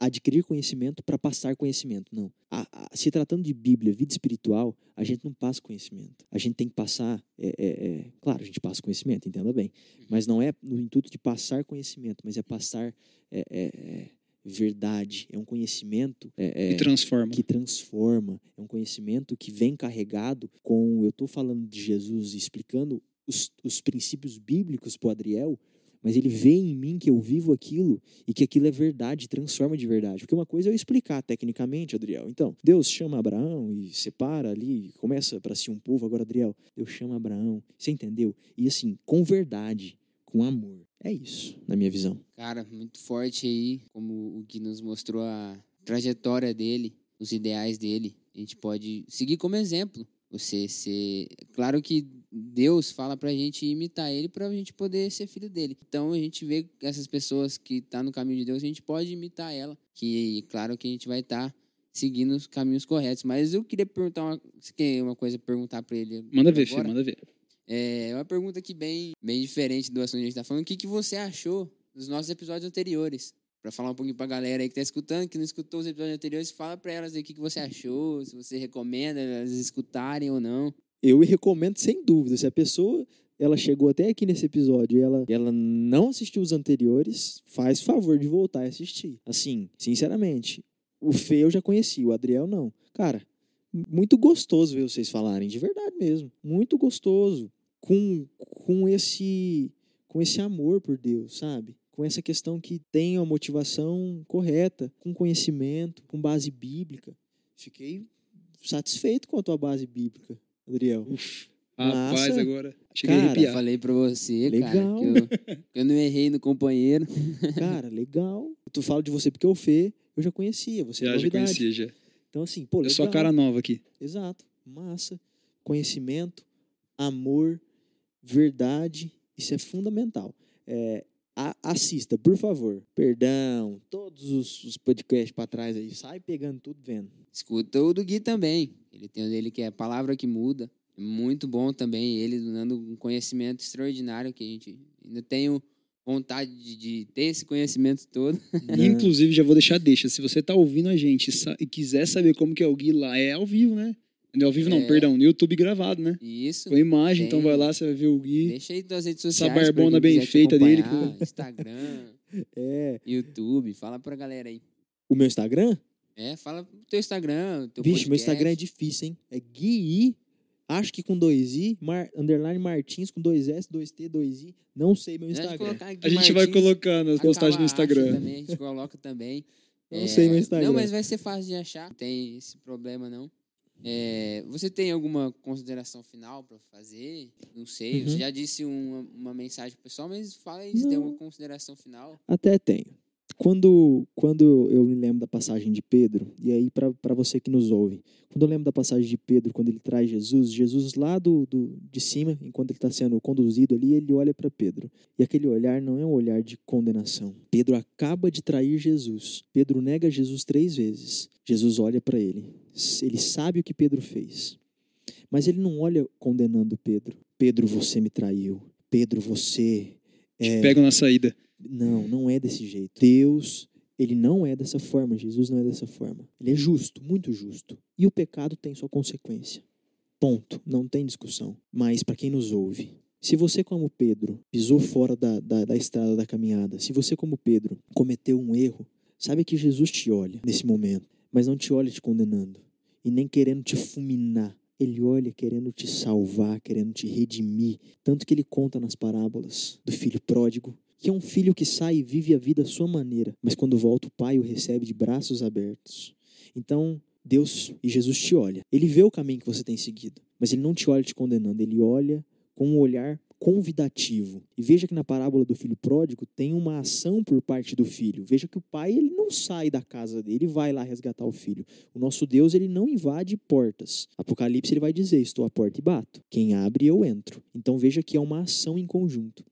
adquirir conhecimento para passar conhecimento. Não. A- a- se tratando de Bíblia, vida espiritual, a gente não passa conhecimento. A gente tem que passar. é- é- é- claro, a gente passa conhecimento, entenda bem. Mas não é no intuito de passar conhecimento, mas é passar é, é- é verdade. É um conhecimento é- é, E transforma. que transforma. É um conhecimento que vem carregado com. Eu estou falando de Jesus e explicando os, os princípios bíblicos para Adriel, mas ele vê em mim que eu vivo aquilo e que aquilo é verdade, transforma de verdade. Porque uma coisa é eu explicar tecnicamente, Adriel. Então, Deus chama Abraão e separa ali, começa para si um povo. Agora, Adriel, Deus chama Abraão. Você entendeu? E assim, com verdade, com amor. É isso, na minha visão. Cara, muito forte aí, como o que nos mostrou a trajetória dele, os ideais dele. A gente pode seguir como exemplo. Você ser. Claro que Deus fala pra gente imitar ele pra gente poder ser filho dele. Então a gente vê essas pessoas que tá no caminho de Deus, a gente pode imitar ela. Que claro que a gente vai estar seguindo os caminhos corretos. Mas eu queria perguntar uma, uma coisa perguntar pra ele. Manda ver, agora? manda ver. É uma pergunta aqui bem, bem diferente do assunto que a gente tá falando. O que, que você achou dos nossos episódios anteriores? Pra falar um pouquinho pra galera aí que tá escutando, que não escutou os episódios anteriores, fala pra elas aí o que, que você achou, se você recomenda elas escutarem ou não. eu recomendo sem dúvida. Se a pessoa ela chegou até aqui nesse episódio e ela, ela não assistiu os anteriores, faz favor de voltar e assistir. Assim, sinceramente, o Fê eu já conheci, o Adriel não. Cara, muito gostoso ver vocês falarem, de verdade mesmo. Muito gostoso. Com, com esse com esse amor por Deus, sabe? Com essa questão que tem a motivação correta, com conhecimento, com base bíblica. Fiquei satisfeito com a tua base bíblica, Adriel. Uf, rapaz, Massa. agora. Cheguei a Cara, arrepiar. Falei pra você, Legal. cara, que eu, eu não errei no companheiro. Cara, legal. Tu fala de você porque o Fê eu já conhecia, você é Já, já novidade. conhecia, já. Então assim, pô, Eu legal. sou a cara nova aqui. Exato. Massa. Conhecimento, amor, verdade, isso é fundamental. É, a- assista, por favor. Perdão, todos os, os podcasts pra trás aí, sai pegando tudo vendo. Escuta o do Gui também. Ele tem o dele que é a palavra que muda. Muito bom também. Ele dando um conhecimento extraordinário que a gente ainda tenho vontade de, de ter esse conhecimento todo. Né? Inclusive, já vou deixar deixa. Se você tá ouvindo a gente e e quiser saber como que é o Gui lá, é ao vivo, né? É ao vivo, não, É. perdão, no YouTube gravado, né? Isso. Com imagem, então Tem. vai lá, você vai ver o Gui. Deixa aí nas redes Essa sociais. pra barbona bem feita dele, Instagram, É. YouTube. Fala pra galera aí. O meu Instagram? É, fala pro teu Instagram, teu Vixe, meu Instagram é podcast. difícil, hein? É Gui, acho que com dois I, mar, underline Martins com dois S, dois T, dois I. Não sei meu Instagram. A gente vai Martins, colocando as postagens no Instagram. Também, a gente coloca também. Não sei meu Instagram. Não, mas vai ser fácil de achar. Não tem esse problema, não. É, você tem alguma consideração final para fazer? Não sei. Uhum. Você já disse uma, uma mensagem pessoal, mas fala aí se tem alguma consideração final. Até tenho. Quando, quando eu me lembro da passagem de Pedro, e aí para você que nos ouve, quando eu lembro da passagem de Pedro, quando ele traz Jesus, Jesus lá do, do de cima, enquanto ele está sendo conduzido ali, ele olha para Pedro. E aquele olhar não é um olhar de condenação. Pedro acaba de trair Jesus. Pedro nega Jesus três vezes. Jesus olha para ele. Ele sabe o que Pedro fez. Mas ele não olha condenando Pedro. Pedro, você me traiu. Pedro, você. É... Te pegam na saída. Não, não é desse jeito. Deus, ele não é dessa forma. Jesus não é dessa forma. Ele é justo, muito justo. E o pecado tem sua consequência. Ponto. Não tem discussão. Mas para quem nos ouve, se você, como Pedro, pisou fora da, da, da estrada da caminhada, se você, como Pedro, cometeu um erro, sabe que Jesus te olha nesse momento, mas não te olha te condenando e nem querendo te fulminar. Ele olha querendo te salvar, querendo te redimir. Tanto que ele conta nas parábolas do filho pródigo que é um filho que sai e vive a vida à sua maneira, mas quando volta o pai o recebe de braços abertos. Então, Deus e Jesus te olha. Ele vê o caminho que você tem seguido, mas ele não te olha te condenando, ele olha com um olhar convidativo. E veja que na parábola do filho pródigo tem uma ação por parte do filho. Veja que o pai ele não sai da casa dele vai lá resgatar o filho. O nosso Deus ele não invade portas. Apocalipse ele vai dizer: "Estou à porta e bato. Quem abre eu entro". Então veja que é uma ação em conjunto.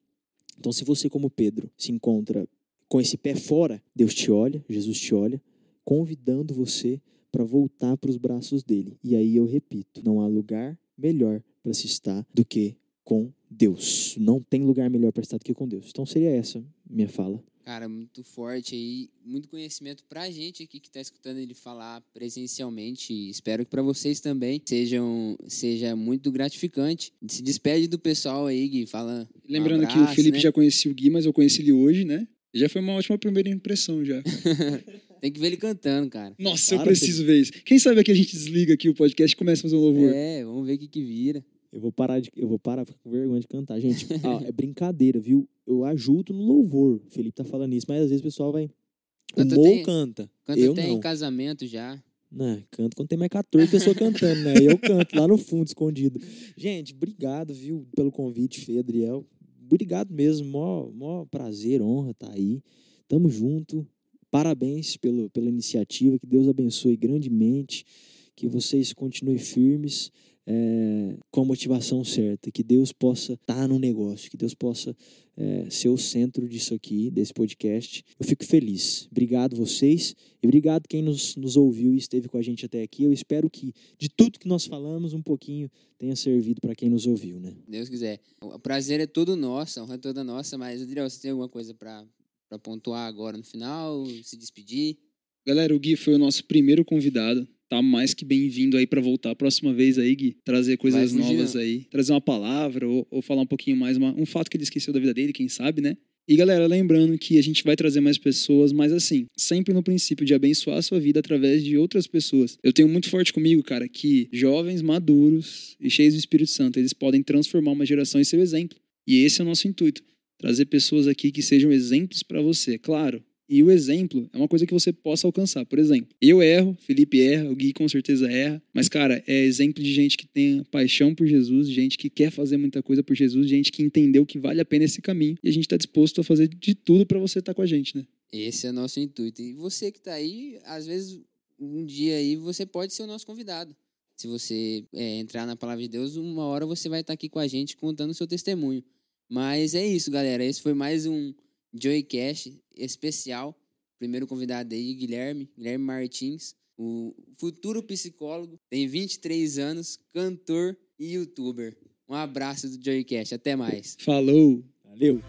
Então, se você, como Pedro, se encontra com esse pé fora, Deus te olha, Jesus te olha, convidando você para voltar para os braços dele. E aí eu repito: não há lugar melhor para se estar do que com Deus. Não tem lugar melhor para estar do que com Deus. Então seria essa minha fala. Cara, muito forte aí, muito conhecimento pra gente aqui que tá escutando ele falar presencialmente. Espero que para vocês também sejam, seja muito gratificante. Se despede do pessoal aí, Gui, fala. Lembrando um abraço, que o Felipe né? já conhecia o Gui, mas eu conheci ele hoje, né? Já foi uma ótima primeira impressão já. Tem que ver ele cantando, cara. Nossa, eu Para, preciso ver isso. Quem sabe aqui a gente desliga aqui o podcast e começa a fazer um louvor. É, vamos ver o que, que vira. Eu vou parar de, eu vou parar ficar com vergonha de cantar. Gente, ah, é brincadeira, viu? Eu ajudo no louvor. O Felipe tá falando isso, mas às vezes o pessoal vai. O Canta Mo tem- canta. Canta eu até não. em casamento já. Não, canto quando tem mais 14 pessoas cantando, né? Eu canto lá no fundo, escondido. Gente, obrigado, viu, pelo convite, Fê, Adriel. Obrigado mesmo, mó, mó prazer, honra tá aí. Tamo junto. Parabéns pelo, pela iniciativa, que Deus abençoe grandemente, que vocês continuem firmes é, com a motivação certa, que Deus possa estar no negócio, que Deus possa é, ser o centro disso aqui, desse podcast. Eu fico feliz. Obrigado vocês e obrigado quem nos, nos ouviu e esteve com a gente até aqui. Eu espero que de tudo que nós falamos, um pouquinho tenha servido para quem nos ouviu, né? Deus quiser. O prazer é todo nosso, a honra é toda nossa, mas, Adriel, você tem alguma coisa pra pontuar agora no final? Se despedir? Galera, o Gui foi o nosso primeiro convidado. Tá mais que bem-vindo aí para voltar a próxima vez aí, Gui. Trazer coisas novas aí. Trazer uma palavra ou, ou falar um pouquinho mais, uma- um fato que ele esqueceu da vida dele, quem sabe, né? E galera, lembrando que a gente vai trazer mais pessoas, mas assim, sempre no princípio de abençoar a sua vida através de outras pessoas. Eu tenho muito forte comigo, cara, que jovens maduros e cheios do Espírito Santo, eles podem transformar uma geração em seu exemplo. E esse é o nosso intuito. Trazer pessoas aqui que sejam exemplos para você, claro. E o exemplo é uma coisa que você possa alcançar. Por exemplo, eu erro, Felipe erra, o Gui com certeza erra. Mas, cara, é exemplo de gente que tem paixão por Jesus, gente que quer fazer muita coisa por Jesus, gente que entendeu que vale a pena esse caminho. E a gente tá disposto a fazer de tudo para você estar com a gente, né? Esse é o nosso intuito. E você que tá aí, às vezes, um dia aí, você pode ser o nosso convidado. Se você é, entrar na palavra de Deus, uma hora você vai estar aqui com a gente contando o seu testemunho. Mas é isso, galera. Esse foi mais um Joycast especial. Primeiro convidado aí, Guilherme, Guilherme Martins, o futuro psicólogo, tem 23 anos, cantor e youtuber. Um abraço do Joycast. Até mais. Falou! Valeu!